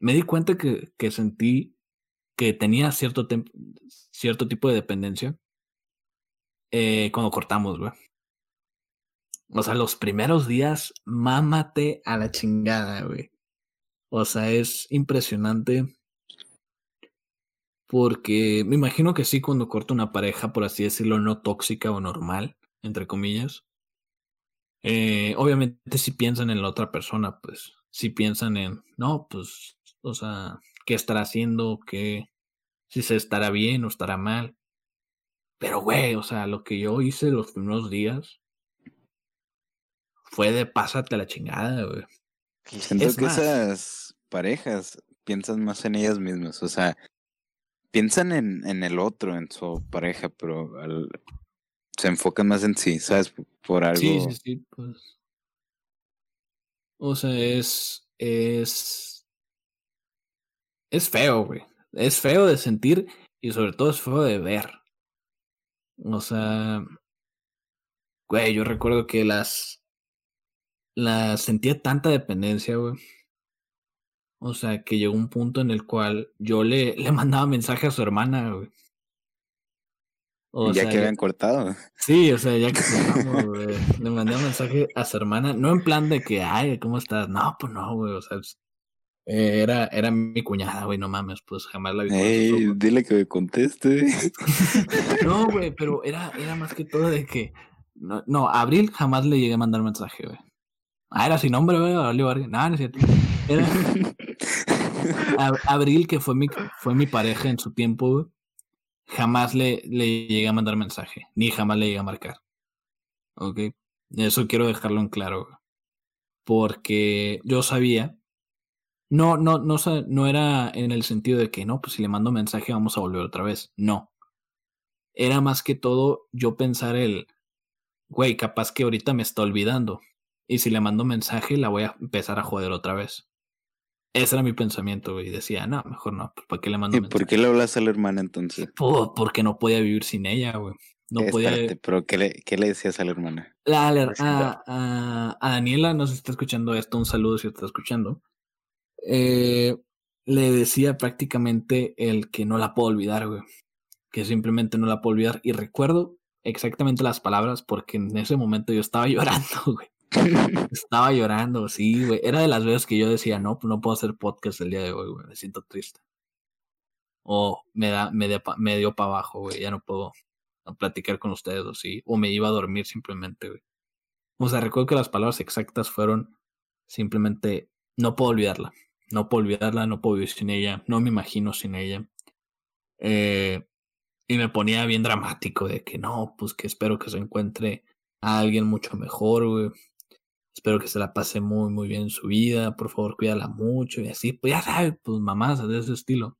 S1: Me di cuenta que, que sentí que tenía cierto, cierto tipo de dependencia eh, cuando cortamos, güey. O sea, los primeros días, mámate a la chingada, güey. O sea, es impresionante. Porque me imagino que sí, cuando corta una pareja, por así decirlo, no tóxica o normal, entre comillas. Eh, obviamente, si piensan en la otra persona, pues, si piensan en, no, pues, o sea, qué estará haciendo, qué, si se estará bien o estará mal. Pero, güey, o sea, lo que yo hice los primeros días fue de pásate a la chingada, güey.
S2: Siento que esas parejas piensan más en ellas mismas, o sea, piensan en, en el otro, en su pareja, pero se enfocan más en sí, ¿sabes? Por algo.
S1: Sí, sí, sí, pues. O sea, es. Es. Es feo, güey. Es feo de sentir y sobre todo es feo de ver. O sea. Güey, yo recuerdo que las. Las sentía tanta dependencia, güey. O sea, que llegó un punto en el cual yo le, le mandaba mensaje a su hermana, güey.
S2: O ya que habían cortado.
S1: Sí, o sea, ya que güey. Le mandé un mensaje a su hermana, no en plan de que, ay, ¿cómo estás? No, pues no, güey, o sea, eh, era, era mi cuñada, güey, no mames, pues jamás la vi.
S2: Ey, dile que me conteste.
S1: no, güey, pero era, era más que todo de que, no, no, a Abril jamás le llegué a mandar mensaje, güey. Ah, era sin nombre, güey, No, no es cierto. Era... Abril, que fue mi, fue mi pareja en su tiempo, güey, jamás le, le llegué a mandar mensaje, ni jamás le llegué a marcar. ¿Ok? Eso quiero dejarlo en claro, güey. Porque yo sabía, no, no, no, no era en el sentido de que no, pues si le mando mensaje vamos a volver otra vez. No. Era más que todo yo pensar el, güey, capaz que ahorita me está olvidando. Y si le mando mensaje la voy a empezar a joder otra vez. Ese era mi pensamiento, güey. Decía, no, mejor no. Pues, ¿Para qué le mando
S2: ¿Y por qué le hablas a la hermana entonces?
S1: porque no podía vivir sin ella, güey. No podía.
S2: pero ¿qué le, ¿qué le decías a la hermana?
S1: La, a, a, Daniela, no sé si está escuchando esto, un saludo si está escuchando. Eh, le decía prácticamente el que no la puedo olvidar, güey. Que simplemente no la puedo olvidar. Y recuerdo exactamente las palabras porque en ese momento yo estaba llorando, güey. Estaba llorando, sí, güey. Era de las veces que yo decía, no, no puedo hacer podcast el día de hoy, güey. Me siento triste. O me da, me, me dio para abajo, güey. Ya no puedo platicar con ustedes o sí. O me iba a dormir simplemente, güey. O sea, recuerdo que las palabras exactas fueron simplemente, no puedo olvidarla. No puedo olvidarla, no puedo vivir sin ella. No me imagino sin ella. Eh, y me ponía bien dramático de que no, pues que espero que se encuentre a alguien mucho mejor, güey. Espero que se la pase muy, muy bien en su vida. Por favor, cuídala mucho y así. Pues ya sabes, pues mamás de ese estilo.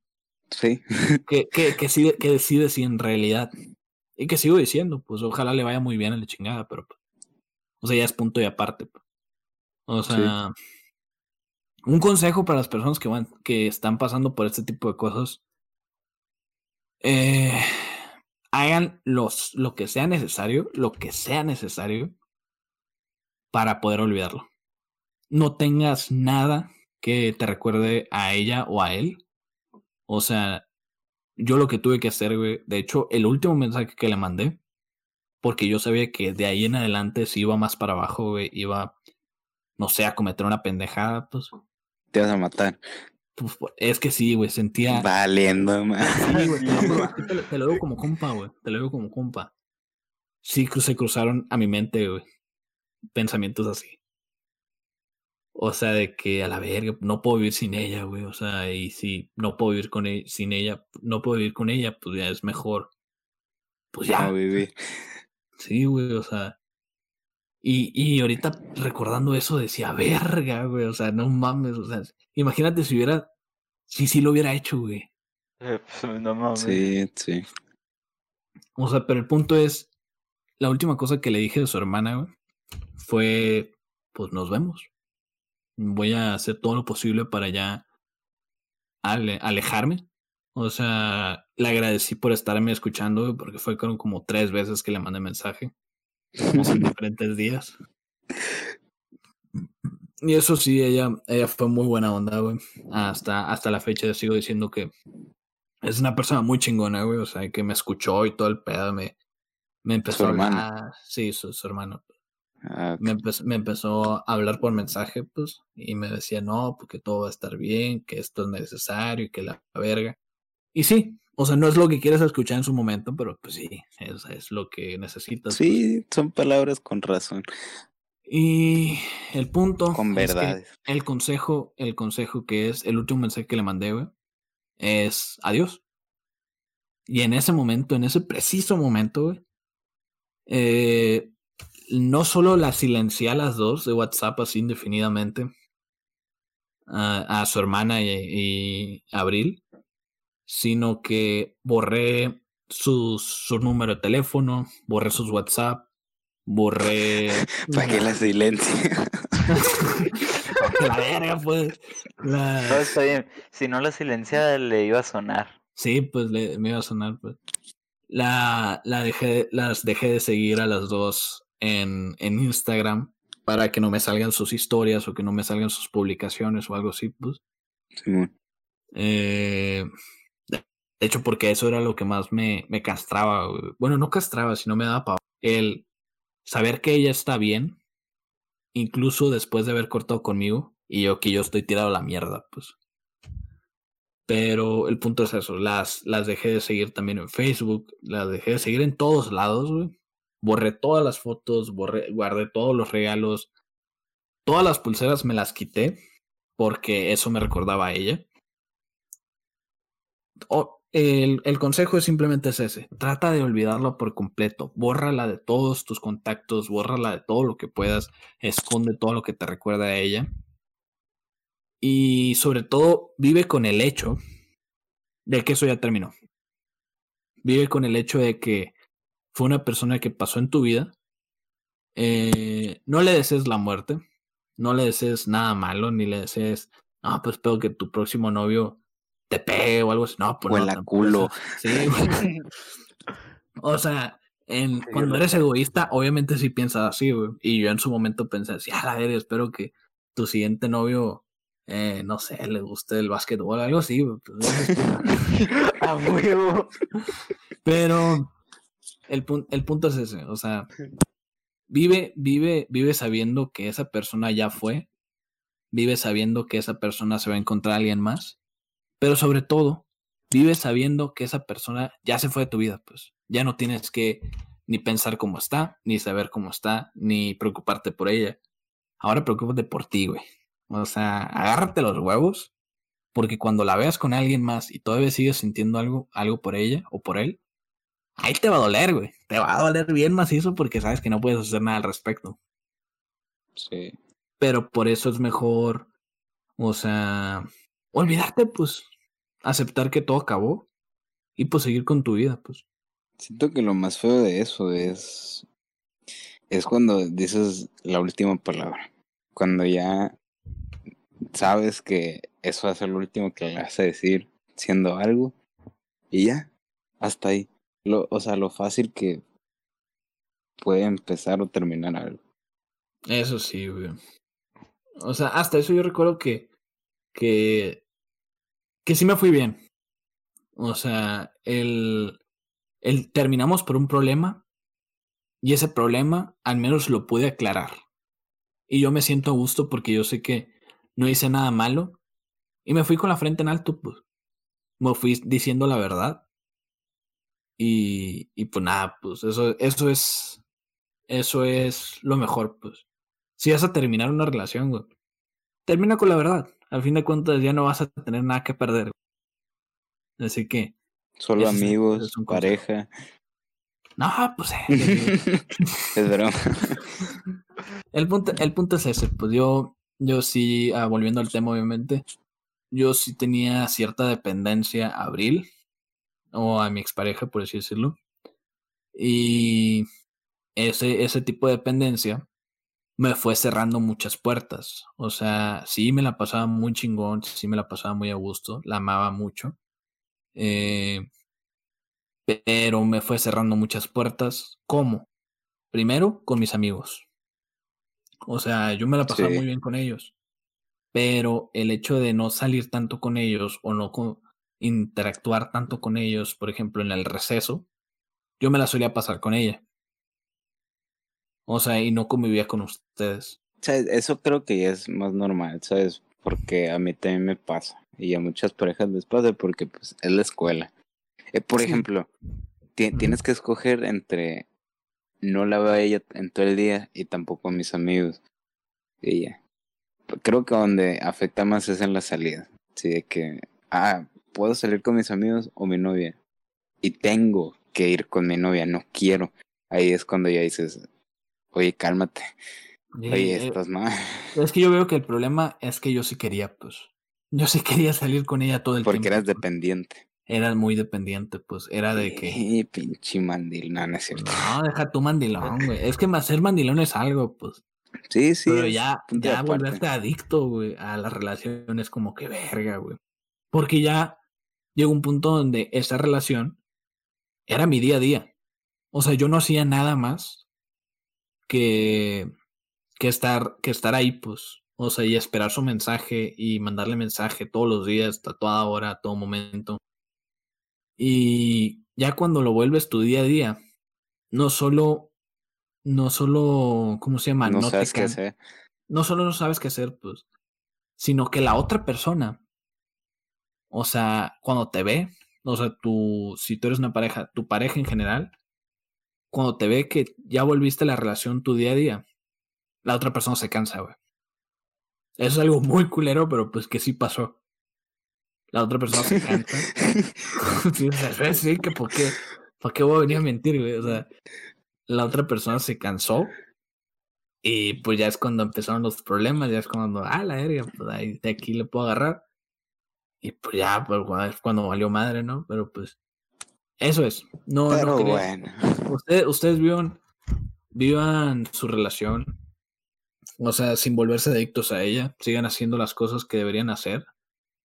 S2: Sí.
S1: Que, que, que, sí, que decide si en realidad. Y que sigo diciendo, pues ojalá le vaya muy bien a la chingada, pero. Pues, o sea, ya es punto y aparte. Pues. O sea. Un consejo para las personas que van, que están pasando por este tipo de cosas. Eh, hagan los, lo que sea necesario, lo que sea necesario para poder olvidarlo. No tengas nada que te recuerde a ella o a él. O sea, yo lo que tuve que hacer, güey, de hecho, el último mensaje que le mandé, porque yo sabía que de ahí en adelante si iba más para abajo, güey, iba, no sé, a cometer una pendejada, pues.
S2: Te vas a matar.
S1: Pues, es que sí, güey, sentía.
S2: Valiendo, man. Sí, güey,
S1: te, lo digo como compa, güey. Te lo digo como compa. Sí, se cruzaron a mi mente, güey pensamientos así. O sea, de que a la verga, no puedo vivir sin ella, güey. O sea, y si no puedo vivir con ella, sin ella, no puedo vivir con ella, pues ya es mejor. Pues ya.
S2: No vivir.
S1: Sí, güey, o sea. Y, y ahorita recordando eso decía, verga, güey. O sea, no mames. O sea, imagínate si hubiera. Si sí lo hubiera hecho, güey.
S3: Eh, pues, no mames.
S2: Sí, sí.
S1: O sea, pero el punto es. La última cosa que le dije de su hermana, güey fue, pues nos vemos. Voy a hacer todo lo posible para ya alejarme. O sea, le agradecí por estarme escuchando, porque fue como tres veces que le mandé mensaje. En diferentes días. Y eso sí, ella, ella fue muy buena onda, güey. Hasta, hasta la fecha sigo diciendo que es una persona muy chingona, güey. O sea, que me escuchó y todo el pedo. Me, me empezó a hablar. Sí, su, hermano. Ah, me, empezó, me empezó a hablar por mensaje, pues. Y me decía, no, porque todo va a estar bien, que esto es necesario y que la verga. Y sí, o sea, no es lo que quieres escuchar en su momento, pero pues sí, es, es lo que necesitas.
S2: Pues. Sí, son palabras con razón.
S1: Y el punto.
S2: Con verdad.
S1: El consejo, el consejo que es, el último mensaje que le mandé, güey, es adiós. Y en ese momento, en ese preciso momento, güey, eh, no solo la silencié a las dos de WhatsApp así indefinidamente, a, su hermana y, y, Abril, sino que borré su número de teléfono, borré sus WhatsApp, borré.
S2: Para que la silencie.
S1: la verga, pues. La...
S3: No, está bien. Si no la silenciaba, le iba a sonar.
S1: Sí, pues le, me iba a sonar, pues. La, la dejé, las dejé de seguir a las dos en, en Instagram para que no me salgan sus historias o que no me salgan sus publicaciones o algo así, pues.
S2: Sí.
S1: Eh, de hecho, porque eso era lo que más me, me castraba. Bueno, no castraba, sino me daba para el saber que ella está bien, incluso después de haber cortado conmigo, y yo que yo estoy tirado a la mierda, pues. Pero el punto es eso, las, las dejé de seguir también en Facebook, las dejé de seguir en todos lados, güey. Borré todas las fotos, borré, guardé todos los regalos, todas las pulseras me las quité porque eso me recordaba a ella. Oh, el, el, consejo es simplemente ese. Trata de olvidarlo por completo. Bórrala de todos tus contactos, bórrala de todo lo que puedas, esconde todo lo que te recuerda a ella. Y sobre todo, vive con el hecho de que eso ya terminó. Vive con el hecho de que fue una persona que pasó en tu vida. Eh, no le desees la muerte, no le desees nada malo, ni le desees, ah, pues espero que tu próximo novio te pegue o algo así. No,
S2: pues. O la culo.
S1: Sí, O sea, en, cuando eres egoísta, obviamente sí piensas así, güey. Y yo en su momento pensé así, a la verga, espero que tu siguiente novio, eh, no sé, le guste el básquetbol, algo así, güey. Pues,
S3: a huevo.
S1: Pero el, el punto es ese, o sea, vive, vive, vive sabiendo que esa persona ya fue, vive sabiendo que esa persona se va a encontrar a alguien más pero sobre todo, vives sabiendo que esa persona ya se fue de tu vida, pues ya no tienes que ni pensar cómo está, ni saber cómo está, ni preocuparte por ella. Ahora preocúpate por ti, güey. O sea, agárrate los huevos, porque cuando la veas con alguien más y todavía sigues sintiendo algo, algo por ella o por él, ahí te va a doler, güey. Te va a doler bien macizo porque sabes que no puedes hacer nada al respecto.
S2: Sí.
S1: Pero por eso es mejor, o sea, olvidarte, pues, aceptar que todo acabó y pues seguir con tu vida, pues.
S2: Siento que lo más feo de eso es es cuando dices la última palabra. Cuando ya sabes que eso va a ser lo último que le vas a decir siendo algo y ya, hasta ahí. Lo, o sea, lo fácil que puede empezar o terminar algo.
S1: Eso sí, güey. O sea, hasta eso yo recuerdo que que, que sí me fui bien. O sea, el, el terminamos por un problema y ese problema al menos lo pude aclarar. Y yo me siento a gusto porque yo sé que no hice nada malo y me fui con la frente en alto, pues. Me fui diciendo la verdad. Y, y pues nada, pues eso, eso es, eso es lo mejor, pues. Si vas a terminar una relación, termina con la verdad al fin de cuentas ya no vas a tener nada que perder. Así que.
S2: Solo amigos, pareja.
S1: No, pues.
S2: Eh, es broma.
S1: el, punto, el punto es ese. Pues yo, yo sí, ah, volviendo al tema, obviamente, yo sí tenía cierta dependencia a Abril, o a mi expareja, por así decirlo. Y ese, ese tipo de dependencia me fue cerrando muchas puertas. O sea, sí me la pasaba muy chingón, sí me la pasaba muy a gusto, la amaba mucho. Eh, pero me fue cerrando muchas puertas. ¿Cómo? Primero, con mis amigos. O sea, yo me la pasaba muy bien con ellos. Pero el hecho de no salir tanto con ellos o no interactuar tanto con ellos, por ejemplo, en el receso, yo me la solía pasar con ella. O sea, y no convivía con ustedes.
S2: Eso creo que ya es más normal, ¿sabes? Porque a mí también me pasa. Y a muchas parejas les pasa porque pues es la escuela. Eh, por ejemplo, tienes que escoger entre no la veo a ella en todo el día y tampoco a mis amigos. Y ya. Creo que donde afecta más es en la salida. Sí, de que, ah, puedo salir con mis amigos o mi novia. Y tengo que ir con mi novia, no quiero. Ahí es cuando ya dices, oye, cálmate. Oye,
S1: eh,
S2: estás mal.
S1: Es que yo veo que el problema es que yo sí quería, pues. Yo sí quería salir con ella todo el
S2: tiempo.
S1: Porque
S2: eras dependiente.
S1: Eras muy dependiente, pues. Era de que.
S2: Sí, pinche mandilón, no es cierto.
S1: No, deja tu mandilón, güey. Es que hacer mandilón es algo, pues.
S2: Sí, sí.
S1: Pero ya, ya volverte adicto, güey, a las relaciones como que verga, güey. Porque ya llegó un punto donde esa relación era mi día a día. O sea, yo no hacía nada más que, que, estar, que estar ahí, pues. O sea, y esperar su mensaje y mandarle mensaje todos los días, a toda hora, a todo momento. Y ya cuando lo vuelves tu día a día, no solo, no solo, ¿cómo se llama?
S2: No, sabes qué hacer.
S1: No solo no sabes qué hacer, pues, sino que la otra persona, o sea, cuando te ve, o sea, tú, si tú eres una pareja, tu pareja en general, cuando te ve que ya volviste la relación tu día a día, la otra persona se cansa, güey. Eso es algo muy culero, pero pues que sí pasó. La otra persona se cansa. sí, que por qué, por qué voy a venir a mentir, güey. O sea, la otra persona se cansó. Y pues ya es cuando empezaron los problemas, ya es cuando, ah, la verga, pues ahí, de aquí le puedo agarrar. Y pues ya, pues es cuando valió madre, ¿no? Pero pues eso es. No,
S2: Pero bueno.
S1: Ustedes, ustedes vivan, vivan su relación. O sea, sin volverse adictos a ella. Sigan haciendo las cosas que deberían hacer.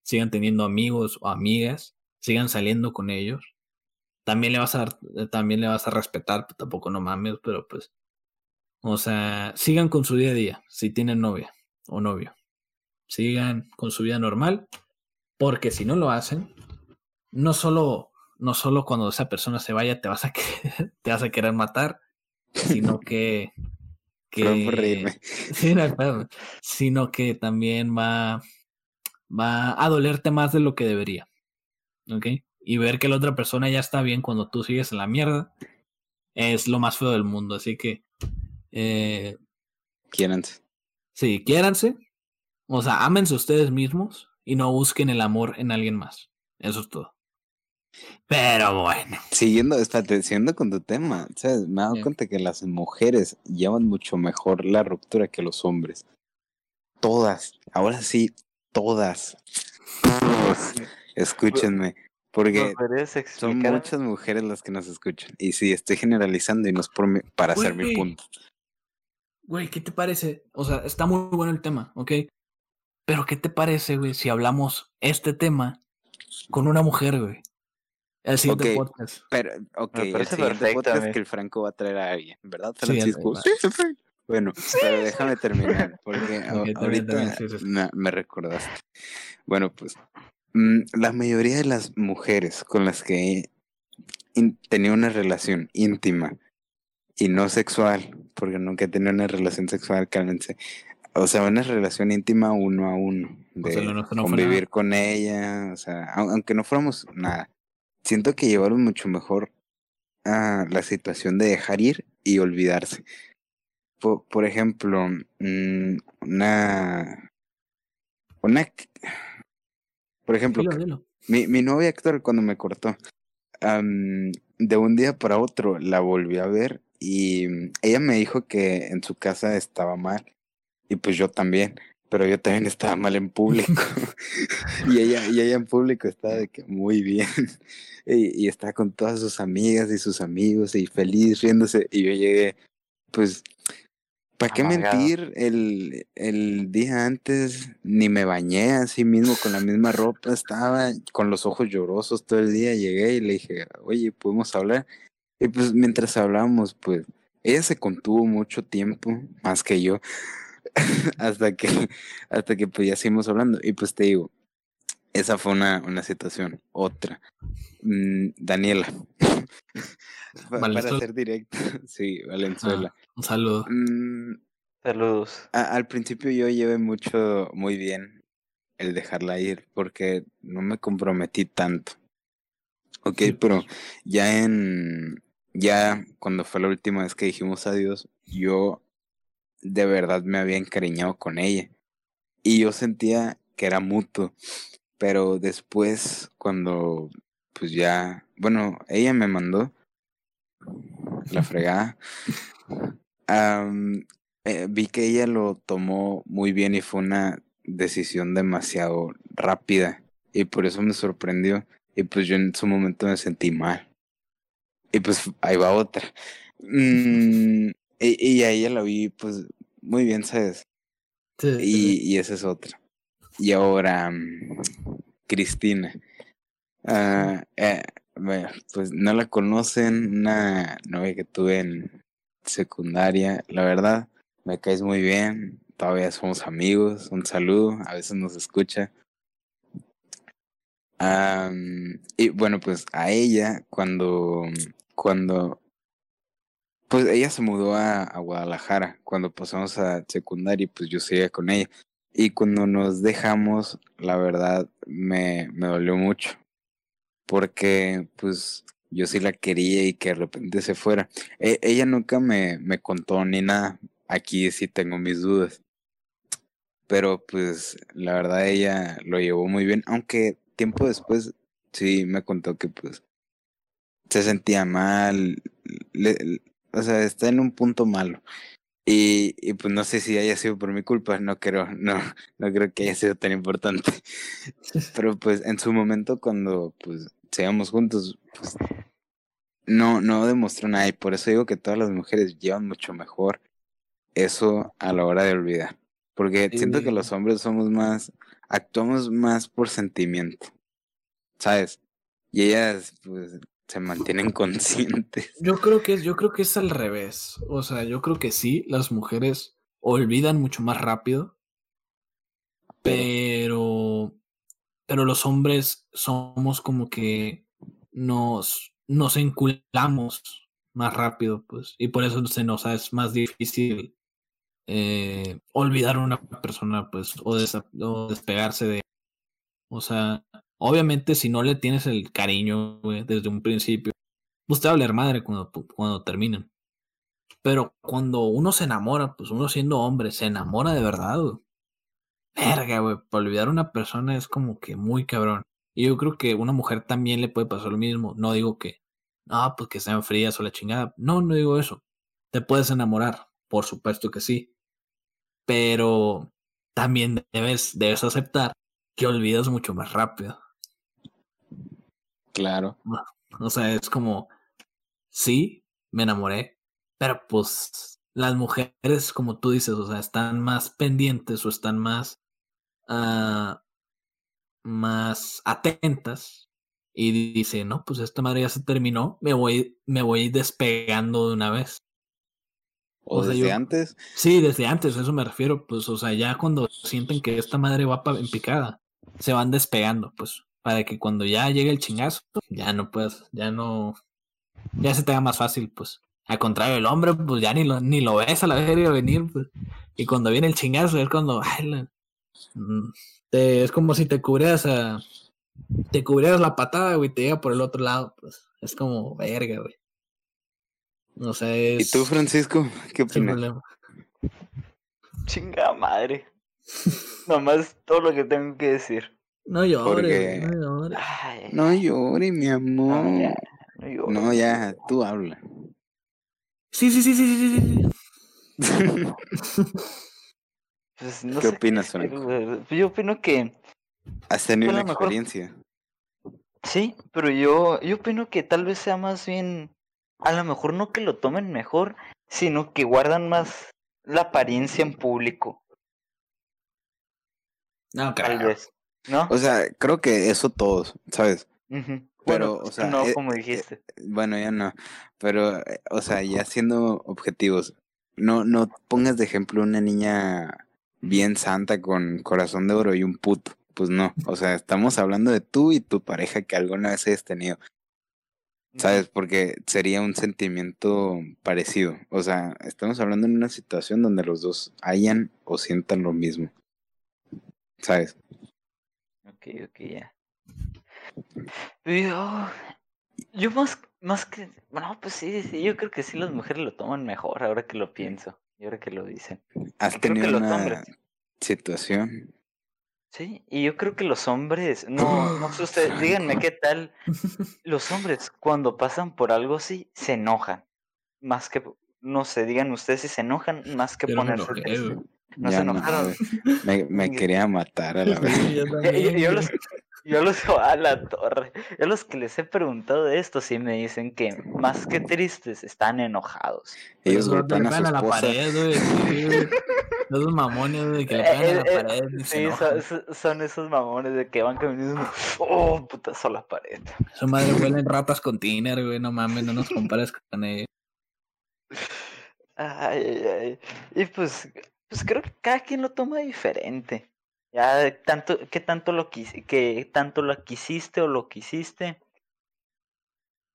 S1: Sigan teniendo amigos o amigas. Sigan saliendo con ellos. También le vas a también le vas a respetar, tampoco no mames, pero pues. O sea, sigan con su día a día, si tienen novia o novio. Sigan con su vida normal. Porque si no lo hacen, no solo no solo cuando esa persona se vaya te vas a querer, te vas a querer matar, sino que, que sí, sino que también va, va a dolerte más de lo que debería. ¿Ok? Y ver que la otra persona ya está bien cuando tú sigues en la mierda es lo más feo del mundo. Así que. Eh,
S2: quiéranse.
S1: Sí, quiéranse. O sea, ámense ustedes mismos y no busquen el amor en alguien más. Eso es todo. Pero bueno.
S2: Siguiendo, espérate, siguiendo con tu tema, ¿sabes? Me he dado cuenta que las mujeres llevan mucho mejor la ruptura que los hombres. Todas, ahora sí, todas. Todos. Escúchenme. Porque son muchas mujeres las que nos escuchan. Y sí, estoy generalizando y no es por para hacer mi punto.
S1: Güey, ¿qué te parece? O sea, está muy bueno el tema, ¿ok? Pero ¿qué te parece, güey, si hablamos este tema con una mujer, güey? El siguiente podcast.
S2: Pero, ok, el siguiente podcast que el Franco va a traer a alguien, ¿verdad, Francisco? Sí, bueno, pero déjame terminar, porque ahorita me, recordaste. Bueno, pues, mm, la mayoría de las mujeres con las que tenía una relación íntima y no sexual, porque nunca he tenido una relación sexual, cálmense, o sea, una relación íntima uno a uno, de convivir con ella, o sea, aunque no fuéramos nada, siento que llevaron mucho mejor a la situación de dejar ir y olvidarse. Por, ejemplo, mm, una, una, por ejemplo, Mi, mi novia actual cuando me cortó, de un día para otro la volví a ver y ella me dijo que en su casa estaba mal y pues yo también pero yo también estaba mal en público. y, ella, y ella en público estaba de que muy bien. y, y estaba con todas sus amigas y sus amigos y feliz riéndose. Y yo llegué, pues, ¿Para qué
S3: Amargado.
S2: mentir? El, el día antes ni me bañé así mismo con la misma ropa, estaba con los ojos llorosos todo el día, llegué y le dije, oye, ¿podemos hablar? Y pues mientras hablábamos, pues ella se contuvo mucho tiempo, más que yo, hasta que, hasta que pues ya seguimos hablando. Y pues te digo, esa fue una, una situación. Otra, mm, Daniela. Pa- Para ser directo, sí, Valenzuela.
S1: Ah, un saludo.
S2: Mm,
S3: Saludos.
S2: a- al principio yo llevé mucho, muy bien el dejarla ir porque no me comprometí tanto. Ok,
S1: Sí,
S2: pero ya en, ya cuando fue la última vez que dijimos adiós, yo de verdad me había encariñado con ella y yo sentía que era mutuo, pero después cuando pues ya, bueno, ella me mandó la fregada. Eh, vi que ella lo tomó muy bien y fue una decisión demasiado rápida y por eso me sorprendió y pues yo en su momento me sentí mal y pues ahí va otra Mm, y, y a ella la vi pues muy bien sabes
S1: Sí, sí,
S2: y, y esa es otra. Y ahora mm, Cristina. Ah, eh, bueno, pues no la conocen una novia que tuve en secundaria. La verdad me caes muy bien, todavía somos amigos, un saludo, a veces nos escucha. Y bueno, pues a ella, cuando, cuando, pues ella se mudó a, a Guadalajara, cuando pasamos a secundaria, pues yo seguía con ella. Y cuando nos dejamos, la verdad, me, me dolió mucho, porque pues yo sí la quería y que de repente se fuera. E- ella nunca me, me contó ni nada, aquí sí tengo mis dudas. Pero pues la verdad ella lo llevó muy bien, aunque tiempo después sí me contó que pues se sentía mal, o sea, está en un punto malo. Y, y pues no sé si haya sido por mi culpa, no creo, no, no creo que haya sido tan importante. Pero pues en su momento cuando pues seamos juntos, pues no, no demostró nada y por eso digo que todas las mujeres llevan mucho mejor eso a la hora de olvidar. Porque siento que los hombres somos más, actuamos más por sentimiento, ¿sabes? Y ellas pues se mantienen conscientes.
S1: Yo creo que es, yo creo que es al revés. O sea, yo creo que sí, las mujeres olvidan mucho más rápido, pero, pero los hombres somos como que nos, nos enculamos más rápido, pues, y por eso se nos es más difícil eh, olvidar a una persona, pues, o, o despegarse de, o sea, obviamente si no le tienes el cariño desde un principio pues te va a valer madre cuando, cuando terminan. Pero cuando uno se enamora, pues uno siendo hombre, se enamora de verdad. Verga, güey. Para olvidar a una persona es como que muy cabrón. Y yo creo que a una mujer también le puede pasar lo mismo. No digo que, no, pues que sean frías o la chingada. No, no digo eso. Te puedes enamorar, por supuesto que sí. Pero también debes, debes aceptar que olvidas mucho más rápido.
S2: Claro.
S1: O sea, es como, sí, me enamoré, pero pues las mujeres, como tú dices, o sea, están más pendientes o están más, ah, más atentas y dicen, no, pues esta madre ya se terminó, me voy, me voy despegando de una vez.
S2: O,
S1: O sea,
S2: desde
S1: yo-
S2: antes.
S1: Sí, desde antes, a eso me refiero, pues, o sea, ya cuando sienten que esta madre va en picada, se van despegando, pues, para que cuando ya llegue el chingazo, ya no puedas, ya no, ya se te haga más fácil, pues. Al contrario, el hombre, pues ya ni lo, ni lo ves a la verga venir, pues. Y cuando viene el chingazo, es cuando, ay, la- mm, te- es como si te cubrieras a, te cubrieras la patada, güey, te llega por el otro lado, pues. Es como, verga, güey. O sea,
S2: ¿Y
S1: es...
S2: tú, Francisco? ¿Qué opinas?
S1: problema.
S3: Chinga madre. Nomás todo lo que tengo que decir.
S1: No llores,
S2: Porque-
S1: no llores.
S3: Ay,
S2: No llore, mi
S3: no,
S2: amor.
S3: ya, no lloro.
S2: No, ya, tú habla.
S1: Sí, sí, sí, sí, sí, sí, sí.
S3: Pues, no
S2: ¿Qué
S3: sé
S2: opinas,
S3: güey. Pues Yo opino que
S2: Has tenido una
S3: la mejor.
S2: experiencia.
S3: sí, pero yo, yo opino que tal vez sea más bien, a lo mejor no que lo tomen mejor, sino que guardan más la apariencia en público.
S1: No,
S3: Tal
S1: creo.
S3: vez. ¿No?
S2: O sea, creo que eso todos, ¿sabes? Pero,
S3: Bueno,
S2: o sea,
S3: no
S2: eh,
S3: como
S2: eh,
S3: dijiste.
S2: Bueno, ya no. Pero, eh, o sea, ya siendo objetivos, no, no pongas de ejemplo una niña bien santa con corazón de oro y un puto. Pues no. O sea, estamos hablando de tú y tu pareja que alguna vez hayas tenido. ¿Sabes? Porque sería un sentimiento parecido. O sea, estamos hablando en una situación donde los dos hayan o sientan lo mismo. ¿Sabes?
S3: Ok, ok, ya. Yo, yo más, más que, bueno, pues sí, sí, yo creo que sí las mujeres lo toman mejor ahora que lo pienso y ahora que lo dicen.
S2: ¿Has
S3: Creo que
S2: tenido
S3: los
S2: una situación?
S3: Sí, y yo creo que los hombres, no, no sé ustedes, díganme qué tal, los hombres cuando pasan por algo así se enojan, más que, no sé, digan ustedes si se enojan más que
S1: no
S3: ponerse
S1: enojé,
S3: tristes.
S1: güey.
S3: No
S2: Ya
S3: se enojaron.
S2: Me, me quería matar a la vez.
S1: Sí, yo
S3: los, yo los a la torre. Yo los que les he preguntado de esto sí me dicen que más que tristes están enojados.
S2: Ellos golpean
S1: le
S2: a
S1: a la pared, güey. Esos mamones, güey, que le
S3: Eh,
S1: pegan a la
S3: eh, eh,
S1: pared.
S3: Sí, son esos mamones de que van caminando. Oh, putazo a la pared.
S1: Su madre huelen ratas con tiner, güey. No mames, no nos compares con ellos.
S3: Ay, ay, ay. Y pues, pues creo que cada quien lo toma diferente. Ya de tanto, que tanto lo que tanto lo quisiste o lo quisiste.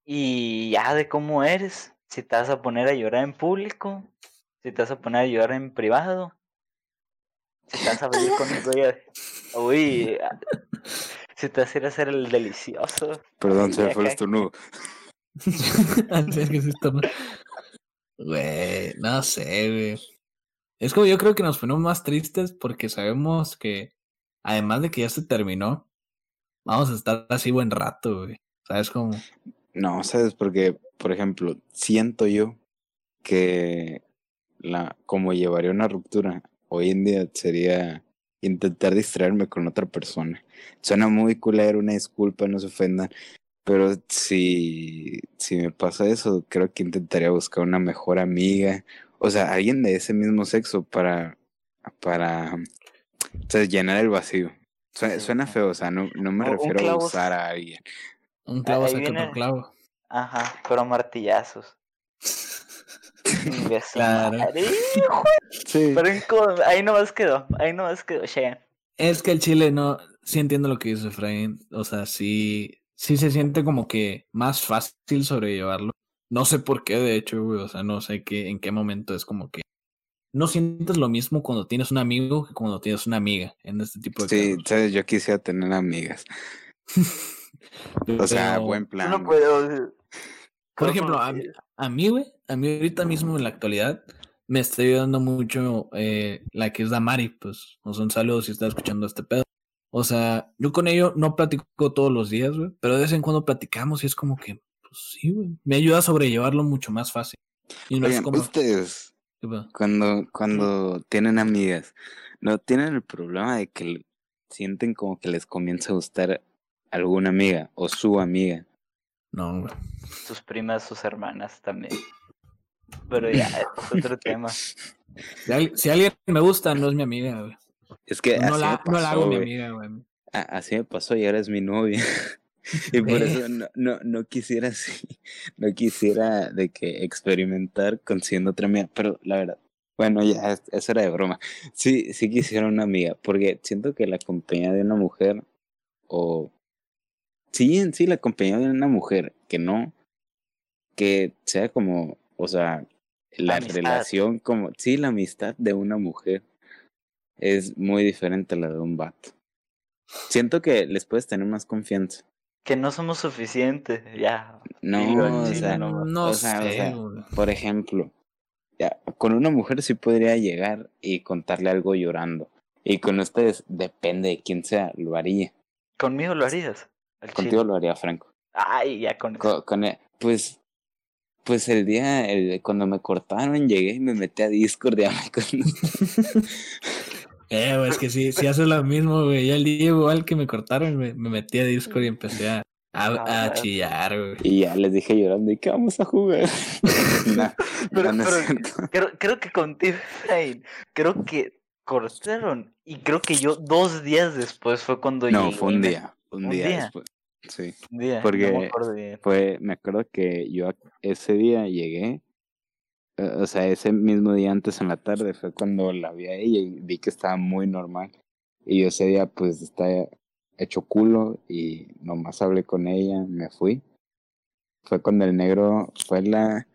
S3: Y ya de cómo eres. Si te vas a poner a llorar en público. Si te vas a poner a llorar en privado. Si te vas a venir con un güey. a- Uy. Si te vas a ir a hacer el delicioso.
S2: Perdón, se me fue el estornudo.
S1: Es que estamos- Güey, no sé, güey. Es como yo creo que nos ponemos más tristes porque sabemos que, además de que ya se terminó, vamos a estar así buen rato, güey. ¿Sabes cómo?
S2: No, ¿sabes? Porque, por ejemplo, siento yo que la como llevaría una ruptura hoy en día sería intentar distraerme con otra persona. Suena muy culero, una disculpa, no se ofendan. Pero si, si me pasa eso, creo que intentaría buscar una mejor amiga. O sea, alguien de ese mismo sexo para, para o sea, llenar el vacío. Suena, feo, o sea, no, no me refiero a usar a alguien.
S1: Un clavo
S3: Ahí
S1: saca
S3: viene-
S1: otro clavo.
S3: Ajá, pero martillazos.
S1: Claro.
S3: madre,
S2: Sí.
S3: Pero ahí nomás quedó, ahí nomás quedó, Cheyenne.
S1: Es que el chile no, sí entiendo lo que dice Efraín. O sea, sí, sí se siente como que más fácil sobrellevarlo. No sé por qué, de hecho, güey. O sea, no sé qué, en qué momento es como que no sientes lo mismo cuando tienes un amigo que cuando tienes una amiga en este tipo de
S2: Sí,
S1: casos.
S2: sabes, yo quisiera tener amigas. O sea,
S1: Pero,
S2: buen plan.
S3: no puedo.
S1: Por
S3: ¿cómo
S1: ejemplo, a mí, güey, a mí ahorita mismo en la actualidad me está ayudando mucho eh, la que es Damari, pues, o sea, un saludo si está escuchando este pedo. O sea, yo con ello no platico todos los días, güey, pero de vez en cuando platicamos y es como que, pues sí, güey, me ayuda a sobrellevarlo mucho más fácil. Y no es
S2: Oigan,
S1: como...
S2: ustedes, cuando, cuando tienen amigas, ¿no tienen el problema de que sienten como que les comienza a gustar alguna amiga o su amiga?
S1: No, güey.
S3: Sus primas, sus hermanas también. Pero ya, es otro tema.
S1: Si, al- si alguien me gusta, no es mi amiga, güey.
S2: Es que
S1: No
S2: así
S1: la,
S2: me
S1: no la hago mi amiga, güey.
S2: Así me pasó y ahora es mi novia. y por eso no, no, no quisiera así, no quisiera de que experimentar consiguiendo otra amiga, pero la verdad, bueno, ya, es- eso era de broma. Sí, sí quisiera una amiga, porque siento que la compañía de una mujer, o sí, en sí, la compañía de una mujer, que no, que sea como, o sea, la
S3: Amistad.
S2: relación como, sí, la amistad de una mujer es muy diferente a la de un vato. Siento que les puedes tener más confianza.
S3: Que no somos suficientes, ya.
S2: No,
S3: Digo,
S2: o sea,
S3: no-
S1: no
S2: o sea, o
S1: sé,
S2: sea, por ejemplo, ya, con una mujer sí podría llegar y contarle algo llorando. Y con ustedes, depende de quién sea, lo haría.
S3: Conmigo lo harías.
S2: Contigo
S3: chile.
S2: lo haría Franco.
S3: Ay, ya con eso.
S2: Co- Con, él, pues, pues el día, el- cuando me cortaron, llegué y me metí a Discord y hablé con
S1: Eh, güey, es que sí, sí hace lo mismo, güey. Ya el día igual que me cortaron, me, me metí a Discord y empecé a, A, a
S3: Ah,
S1: chillar, güey.
S2: Y ya les dije llorando, ¿y qué vamos a jugar? No,
S3: Pero,
S2: no,
S3: pero creo, creo que contigo, creo que cortaron. Y creo que yo dos días después fue cuando
S2: No,
S3: llegué
S2: fue un día, un,
S3: ¿Un
S2: día,
S3: día?
S2: después. Sí,
S3: un día, no
S2: porque
S3: me acuerdo bien.
S2: fue, me acuerdo que yo ese día llegué, o sea, ese mismo día antes en la tarde fue cuando la vi a ella y vi que estaba muy normal. Y yo ese día pues estaba hecho culo y nomás hablé con ella, me fui. Fue cuando el negro fue la,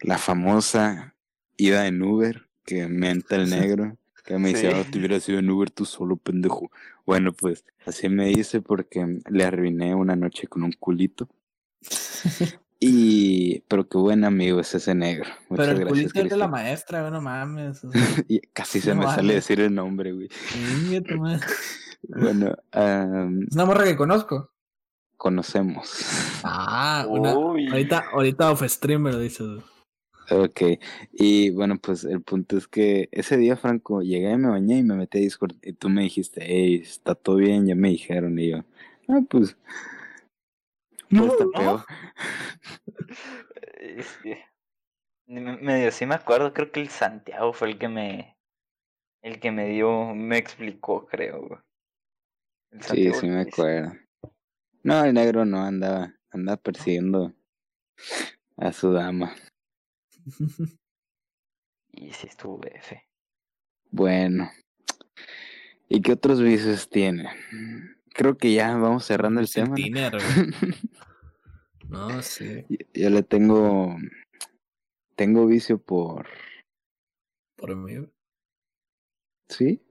S2: la famosa ida en Uber que menta el negro. Que me dice,
S3: Sí.
S2: "Ah, te hubieras ido en Uber tú solo, pendejo. Bueno, pues así me dice porque le arruiné una noche con un culito. Y, pero qué buen amigo es ese negro. Muchas
S1: Pero el
S2: gracias,
S1: culito es de la maestra, güey, no mames. o sea,
S2: Y casi se
S1: No
S2: me sale decir el nombre, güey. Bueno, am,
S1: Es una morra que conozco.
S2: conocemos.
S1: Ah, una. Ahorita, ahorita off streamer, dices. güey.
S2: Ok, y bueno, pues el punto es que ese día, Franco, llegué, me bañé y me metí a Discord y tú me dijiste, hey, está todo bien, ya me dijeron, y yo, ah, pues, no está
S3: no.
S2: peor.
S3: Me- medio sí me acuerdo, creo que el Santiago fue el que me el que me dio, me explicó, creo.
S2: Sí, sí me acuerdo. No, el negro no andaba, andaba persiguiendo a su dama.
S3: Y sí estuvo BF.
S2: Bueno, ¿y qué otros vicios tiene? Creo que ya vamos cerrando el
S1: Sin
S2: tema. ¿no?
S1: Sí.
S2: Yo- Yo le tengo, tengo vicio por,
S1: Por mí.
S2: ¿sí?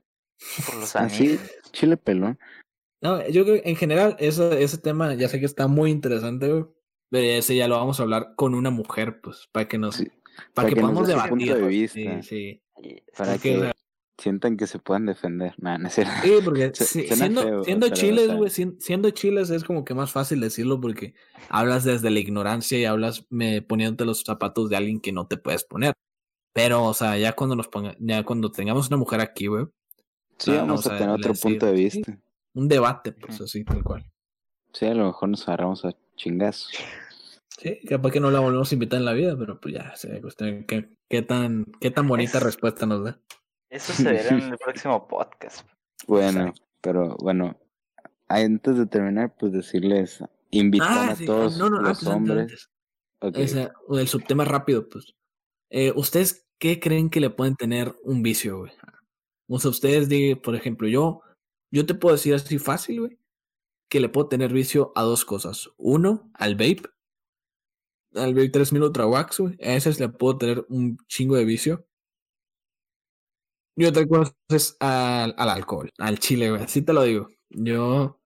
S3: Por los
S2: Así,
S3: amigos.
S2: chile pelón.
S1: No, yo creo que en general ese, ese tema ya sé que está muy interesante, güey. Pero ese ya lo vamos a hablar con una mujer, pues, para que nos,
S2: Sí,
S1: para,
S2: para
S1: que,
S2: que
S1: podamos debatir.
S2: punto de vista.
S1: Sí, sí.
S2: Para
S1: Porque, o
S2: que
S1: sea,
S2: sientan que se puedan defender. Nah, no es cierto.
S1: Sí, porque sí, siendo,
S2: feo,
S1: siendo
S2: pero, o
S1: chiles, güey, sien- siendo chiles es como que más fácil decirlo porque hablas desde la ignorancia y hablas me, poniéndote los zapatos de alguien que no te puedes poner. Pero, o sea, ya cuando nos ponga, ya cuando tengamos una mujer aquí, güey,
S2: Sí, vamos a
S1: sea,
S2: tener otro
S1: decir,
S2: punto de
S1: sí.
S2: vista.
S1: un debate, pues así, tal cual.
S2: Sí, a lo mejor nos agarramos a chingazos.
S1: Sí, capaz que no la volvemos a invitar en la vida, pero pues ya, sería cuestión qué, qué tan, qué tan bonita
S3: Es-
S1: respuesta nos da.
S3: Eso se verá en el próximo podcast.
S2: Bueno, pero bueno, antes de terminar, pues decirles, invitar
S1: Ah,
S2: a
S1: sí,
S2: todos
S1: no, no,
S2: los
S1: antes, antes,
S2: hombres.
S1: el subtema rápido, pues. Eh, ¿Ustedes qué creen que le pueden tener un vicio, güey? O sea, ustedes digan, por ejemplo, yo, yo te puedo decir así fácil, güey, que le puedo tener vicio a dos cosas. Uno, al vape. Al vape 3000 Ultra Wax, güey. A ese le puedo tener un chingo de vicio. Y otra cosa es al, al alcohol, al chile, güey. Así te lo digo. Yo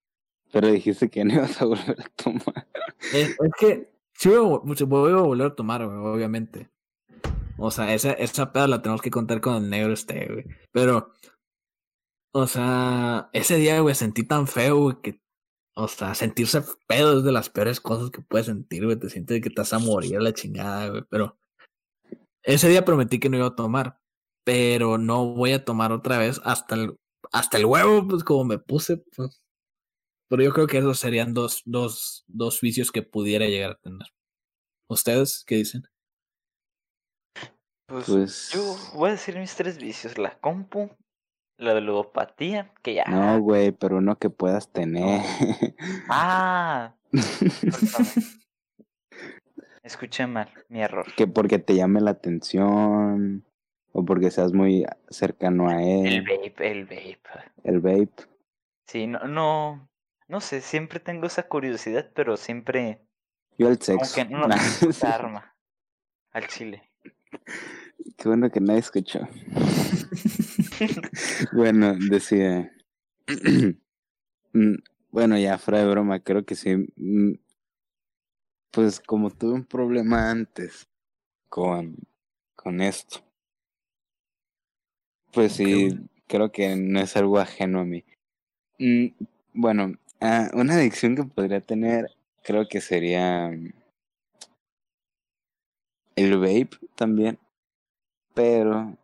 S2: pero dijiste que no ibas a volver a tomar.
S1: es, es que sí voy a, voy a volver a tomar, güey, obviamente. O sea, esa, esa peda la tenemos que contar con el negro este, güey. Pero, o sea, ese día, güey, sentí tan feo, güey, que, o sea, sentirse pedo es de las peores cosas que puedes sentir, güey. Te sientes que te vas a morir a la chingada, güey. Pero, ese día prometí que no iba a tomar. Pero no voy a tomar otra vez hasta el, hasta el huevo, pues como me puse, pues. Pero yo creo que esos serían dos, dos, dos vicios que pudiera llegar a tener. ¿Ustedes qué dicen?
S3: Pues,
S2: Pues-
S3: yo voy a decir mis tres vicios. La compu, la ludopatía, que ya...
S2: No, güey, pero uno que puedas tener.
S3: Ah. Escuché mal, mi error.
S2: que porque te llame la atención o porque seas muy cercano a
S3: El
S2: él.
S3: vape, el vape.
S2: El vape.
S3: Sí, no, no, no sé, siempre tengo esa curiosidad, pero siempre,
S2: Yo el sexo.
S3: aunque no, puta arma. Al chile.
S2: Qué bueno que nadie escuchó. bueno, decía. Mm, bueno, ya fuera de broma, creo que sí. mm, Pues como tuve un problema antes con, con esto. Pues sí,
S1: bueno.
S2: creo que no es algo ajeno a mí. Mm, bueno, ah, una adicción que podría tener, creo que sería mm, el vape también, pero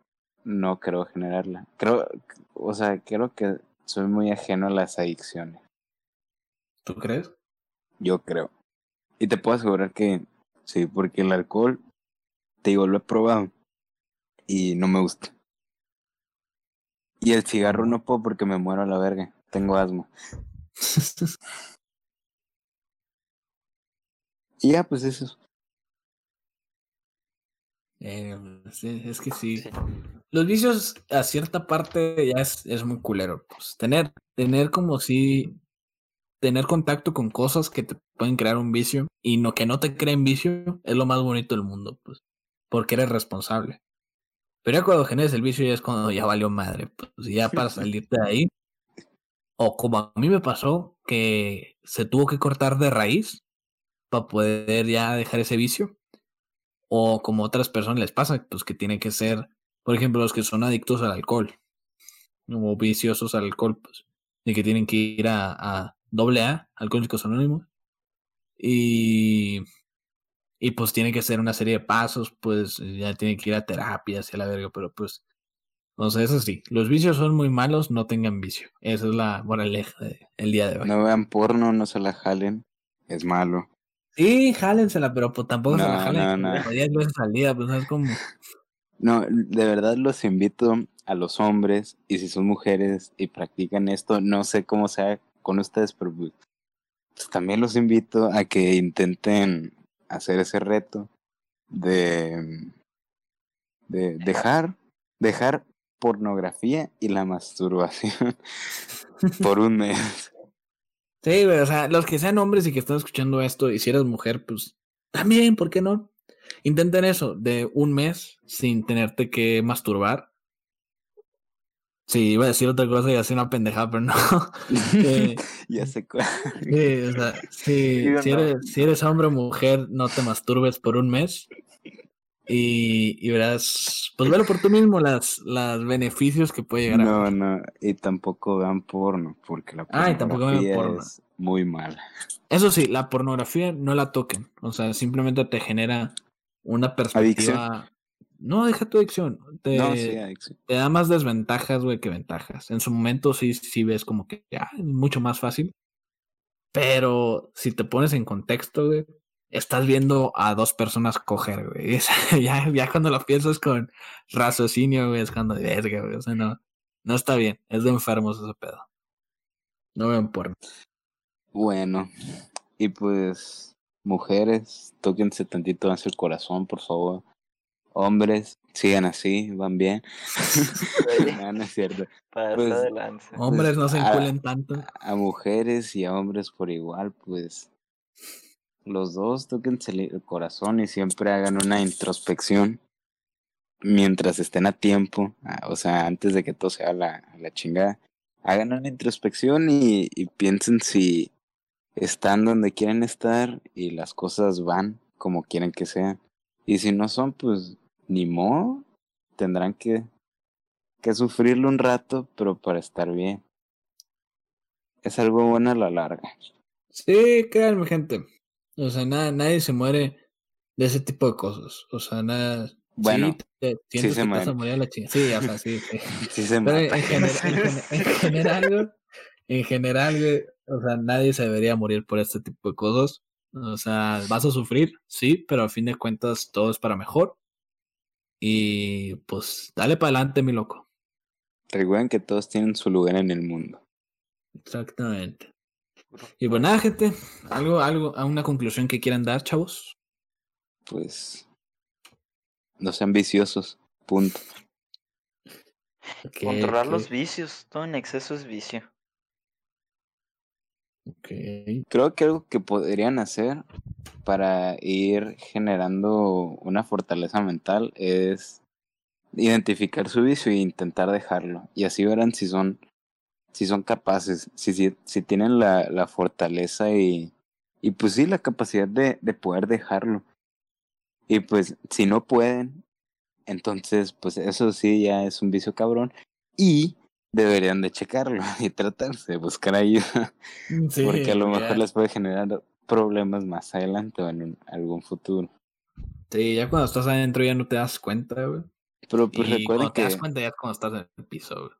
S2: no creo generarla. Creo, o sea, creo que soy muy ajeno a las adicciones.
S1: ¿Tú crees?
S2: yo creo. Y te puedo asegurar que sí, porque el alcohol, te digo, lo he probado y no me gusta. Y el cigarro no puedo porque me muero a la verga. Tengo asma. y ya, pues eso.
S1: Eh, es que sí. Los vicios a cierta parte ya es, es muy culero. Pues tener, tener como si tener contacto con cosas que te pueden crear un vicio y no que no te creen vicio es lo más bonito del mundo, pues, porque eres responsable. Pero ya cuando generes el vicio ya es cuando ya valió madre, pues ya para salirte de ahí. O como a mí me pasó, que se tuvo que cortar de raíz para poder ya dejar ese vicio. O como a otras personas les pasa, pues que tienen que ser, por ejemplo, los que son adictos al alcohol, o viciosos al alcohol, pues, y que tienen que ir a, a doble A, Alcohólicos Anónimos. Y y pues tiene que ser una serie de pasos, pues ya tiene que ir a terapia hacia la verga, pero pues, o sea, eso sí, los vicios son muy malos, no tengan vicio. Esa es la moraleja del día de hoy.
S2: No vean porno, no se la jalen, es malo.
S1: Sí, jálensela, pero pues tampoco se la jalen. No, no. veces al día, pues es como...
S2: No, de verdad los invito a los hombres, y si son mujeres y practican esto, no sé cómo sea con ustedes, pero pues, pues también los invito a que intenten hacer ese reto de, de dejar, dejar pornografía y la masturbación por un mes.
S1: Sí, o sea, los que sean hombres y que están escuchando esto, y si eres mujer, pues también, ¿por qué no? Intenten eso, de un mes sin tenerte que masturbar Sí, iba a decir otra cosa y así una pendejada, pero no.
S2: Eh, ya sé cuál.
S1: Sí, o sea, si, eres, hombre o mujer, no te masturbes por un mes. Y, y verás, pues velo por tú mismo las, las beneficios que puede llegar
S2: no, a No, no, y tampoco vean porno, porque la pornografía tampoco es muy mala.
S1: Eso sí, la pornografía no la toquen. O sea, simplemente te genera una perspectiva. No, deja tu adicción. Te, te da más desventajas, güey, que ventajas. En su momento sí, sí ves como que ya es mucho más fácil. Pero si te pones en contexto, güey, estás viendo a dos personas coger, güey. ya, ya cuando lo piensas con raciocinio, güey, es cuando verga, güey. O sea, no, no está bien. Es de enfermos ese pedo. No vean porno.
S2: Bueno, y pues, mujeres, tóquense tantito hacia el corazón, por favor hombres sigan así, van bien. no, es cierto.
S3: Pues,
S1: hombres no se enculen tanto.
S2: A, mujeres y a hombres por igual, pues los dos tóquense el corazón y siempre hagan una introspección mientras estén a tiempo, ah, o sea, antes de que todo sea la, la chingada. Hagan una introspección y, y piensen si están donde quieren estar y las cosas van como quieren que sean. Y si no son, pues ni modo, tendrán que, que sufrirlo un rato, pero para estar bien. Es algo bueno a la larga.
S1: Sí, créanme, gente. O sea, nada, nadie se muere de ese tipo de cosas. O sea, nada.
S2: Bueno,
S1: sí,
S2: se muere.
S1: Sí, o sea, sí.
S2: sí. se muere.
S1: En, general, en general, o sea, nadie se debería morir por este tipo de cosas. O sea, vas a sufrir, sí, pero a fin de cuentas todo es para mejor. Y pues dale para adelante, mi loco.
S2: Recuerden que todos tienen su lugar en el mundo.
S1: Exactamente. Y pues nada, gente, algo, algo, a una conclusión que quieran dar, chavos.
S2: Pues no sean viciosos, punto.
S3: Controlar los vicios, todo en exceso es vicio.
S2: Creo que algo que podrían hacer para ir generando una fortaleza mental es identificar su vicio e intentar dejarlo. Y así verán si son, si son capaces, si, si, si tienen la, la fortaleza y, y pues sí la capacidad de, de poder dejarlo. Y pues si no pueden, entonces pues eso sí ya es un vicio cabrón. Y deberían de checarlo y tratarse de buscar ayuda. Mm, porque a lo mejor les puede generar problemas más adelante o en algún futuro.
S1: Sí, ya cuando estás adentro ya no te das cuenta, güey.
S2: Pero pues recuerden que...
S1: te das cuenta ya cuando estás en el piso, güey.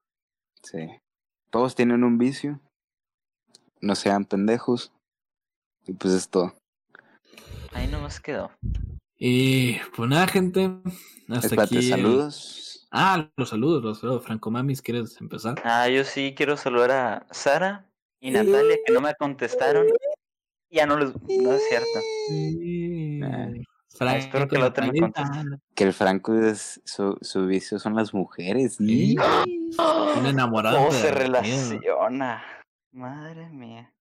S2: Sí. Todos tienen un vicio. No sean pendejos. Y pues es todo.
S3: Ahí nomás quedó.
S1: Y pues nada, gente. Hasta
S2: Espérate,
S1: aquí. el-
S2: saludos.
S1: Ah, los saludos, los saludos. Franco Mamis, ¿quieres empezar?
S3: Ah, yo sí quiero saludar a Sara y Natalia que no me contestaron. Ya no les... No es cierto.
S1: Sí.
S2: Ah.
S1: Franco,
S3: espero que la otra me.
S2: Que el Franco es su, su vicio son las mujeres.
S1: Sí.
S2: ¿sí?
S1: Un enamorado.
S3: ¿Cómo se relaciona? Madre mía.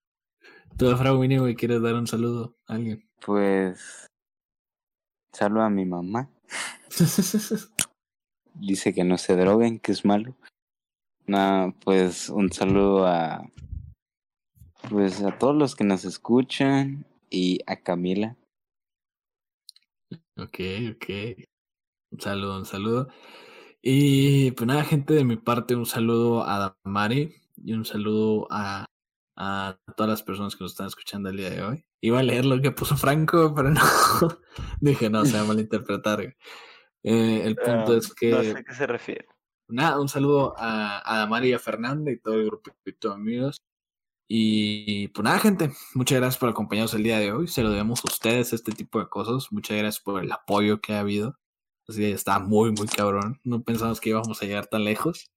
S1: Tú, Winnie, güey, ¿quieres dar un saludo a alguien?
S2: Pues saludo a mi mamá. Dice que no se droguen, que es malo. Nada, pues un saludo a pues a todos los que nos escuchan y a Camila.
S1: ok, ok. Un saludo, un saludo. Y pues nada, gente, de mi parte, un saludo a Damari y un saludo a, a todas las personas que nos están escuchando el día de hoy. Iba a leer lo que puso Franco, pero no. Dije, no, se va a malinterpretar. Eh, el punto
S3: Ah,
S1: es que.
S3: No sé a qué se refiere.
S1: Nada, un saludo a, a Damari y a Fernanda y todo el grupito de amigos. Y pues nada, gente, muchas gracias por acompañarnos el día de hoy. Se lo debemos a ustedes, este tipo de cosas. Muchas gracias por el apoyo que ha habido. Así que está muy, muy cabrón. No pensamos que íbamos a llegar tan lejos.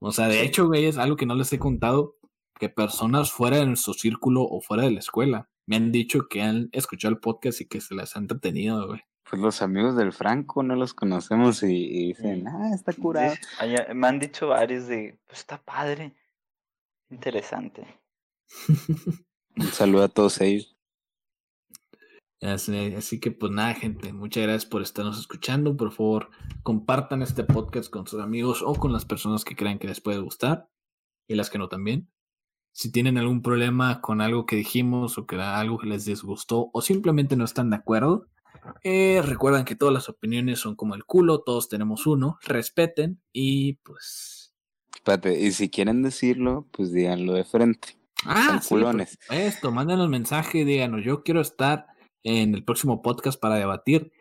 S1: O sea, de hecho, güey, es algo que no les he contado, que personas fuera de nuestro círculo o fuera de la escuela me han dicho que han escuchado el podcast y que se les ha entretenido, güey.
S2: Pues los amigos del Franco no los conocemos y, y dicen, ah, está curado.
S3: Allá- me han dicho varios de, pues está padre. Interesante.
S2: Un saludo a todos ellos.
S1: Así, así que pues nada, gente, muchas gracias por estarnos escuchando. Por favor, compartan este podcast con sus amigos o con las personas que crean que les puede gustar y las que no también. Si tienen algún problema con algo que dijimos o que era algo que les disgustó o simplemente no están de acuerdo, eh, recuerden que todas las opiniones son como el culo, todos tenemos uno, respeten y pues...
S2: Espérate, y si quieren decirlo, pues díganlo de frente.
S1: Ah, sí,
S2: culones.
S1: supuesto, mándenos mensaje y díganos, yo quiero estar en el próximo podcast para debatir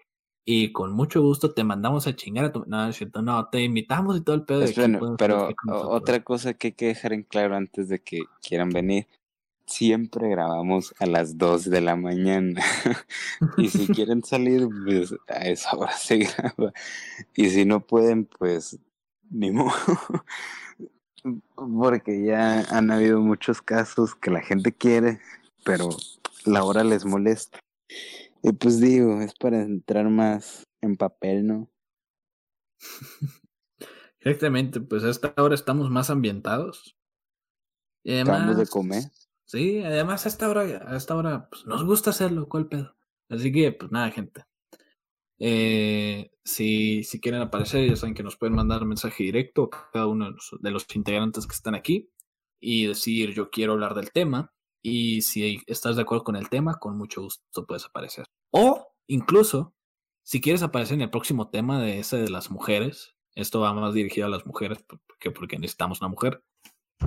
S1: y con mucho gusto te mandamos a chingar a tu... No, es cierto, no, te invitamos y todo el pedo. de puedes
S2: pero otra cosa que hay que dejar en claro antes de que quieran venir. Siempre grabamos a las 2 de la mañana. y si quieren salir, pues a esa hora se graba. Y si no pueden, pues ni modo. Porque ya han habido muchos casos que la gente quiere, pero la hora les molesta. Y pues digo, es para entrar más en papel, ¿no?
S1: Exactamente, pues a esta hora estamos más ambientados. Y
S2: de comer.
S1: Sí, además a esta hora, a esta hora, pues nos gusta hacerlo, ¿cuál pedo? Así que, pues nada, gente. Eh, si, si quieren aparecer, ya saben que nos pueden mandar mensaje directo a cada uno de los, de los integrantes que están aquí y decir yo quiero hablar del tema. Y si estás de acuerdo con el tema, con mucho gusto puedes aparecer. O incluso, si quieres aparecer en el próximo tema de ese de las mujeres, esto va más dirigido a las mujeres porque, porque necesitamos una mujer.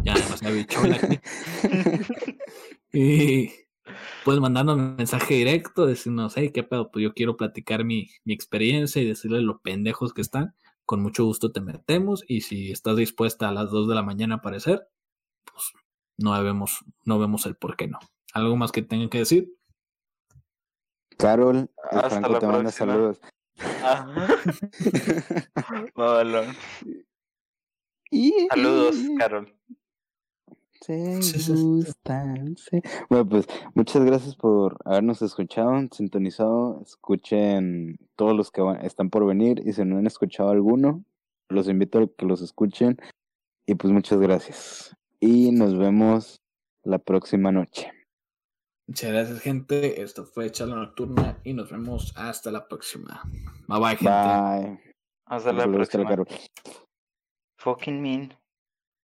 S1: Ya demasiado bichona aquí. Y puedes mandarnos un mensaje directo, decirnos, hey, qué pedo, pues yo quiero platicar mi, mi experiencia y decirle lo pendejos que están. Con mucho gusto te metemos y si estás dispuesta a las 2 de la mañana a aparecer, pues no vemos, no vemos el por qué no. ¿Algo más que tengan que decir?
S2: Carol,
S3: Hasta
S2: Franco
S3: la
S2: te manda saludos.
S3: Ah. Saludos, Carol.
S2: Se gustan. se- Bueno, pues muchas gracias por habernos escuchado, sintonizado. Escuchen todos los que van- están por venir y si no han escuchado alguno, los invito a que los escuchen. Y pues muchas gracias. Y nos vemos la próxima noche.
S1: Muchas gracias, gente. Esto fue Charla Nocturna y nos vemos hasta la próxima. Bye bye, gente.
S2: Bye.
S3: Hasta la próxima. Fucking mean.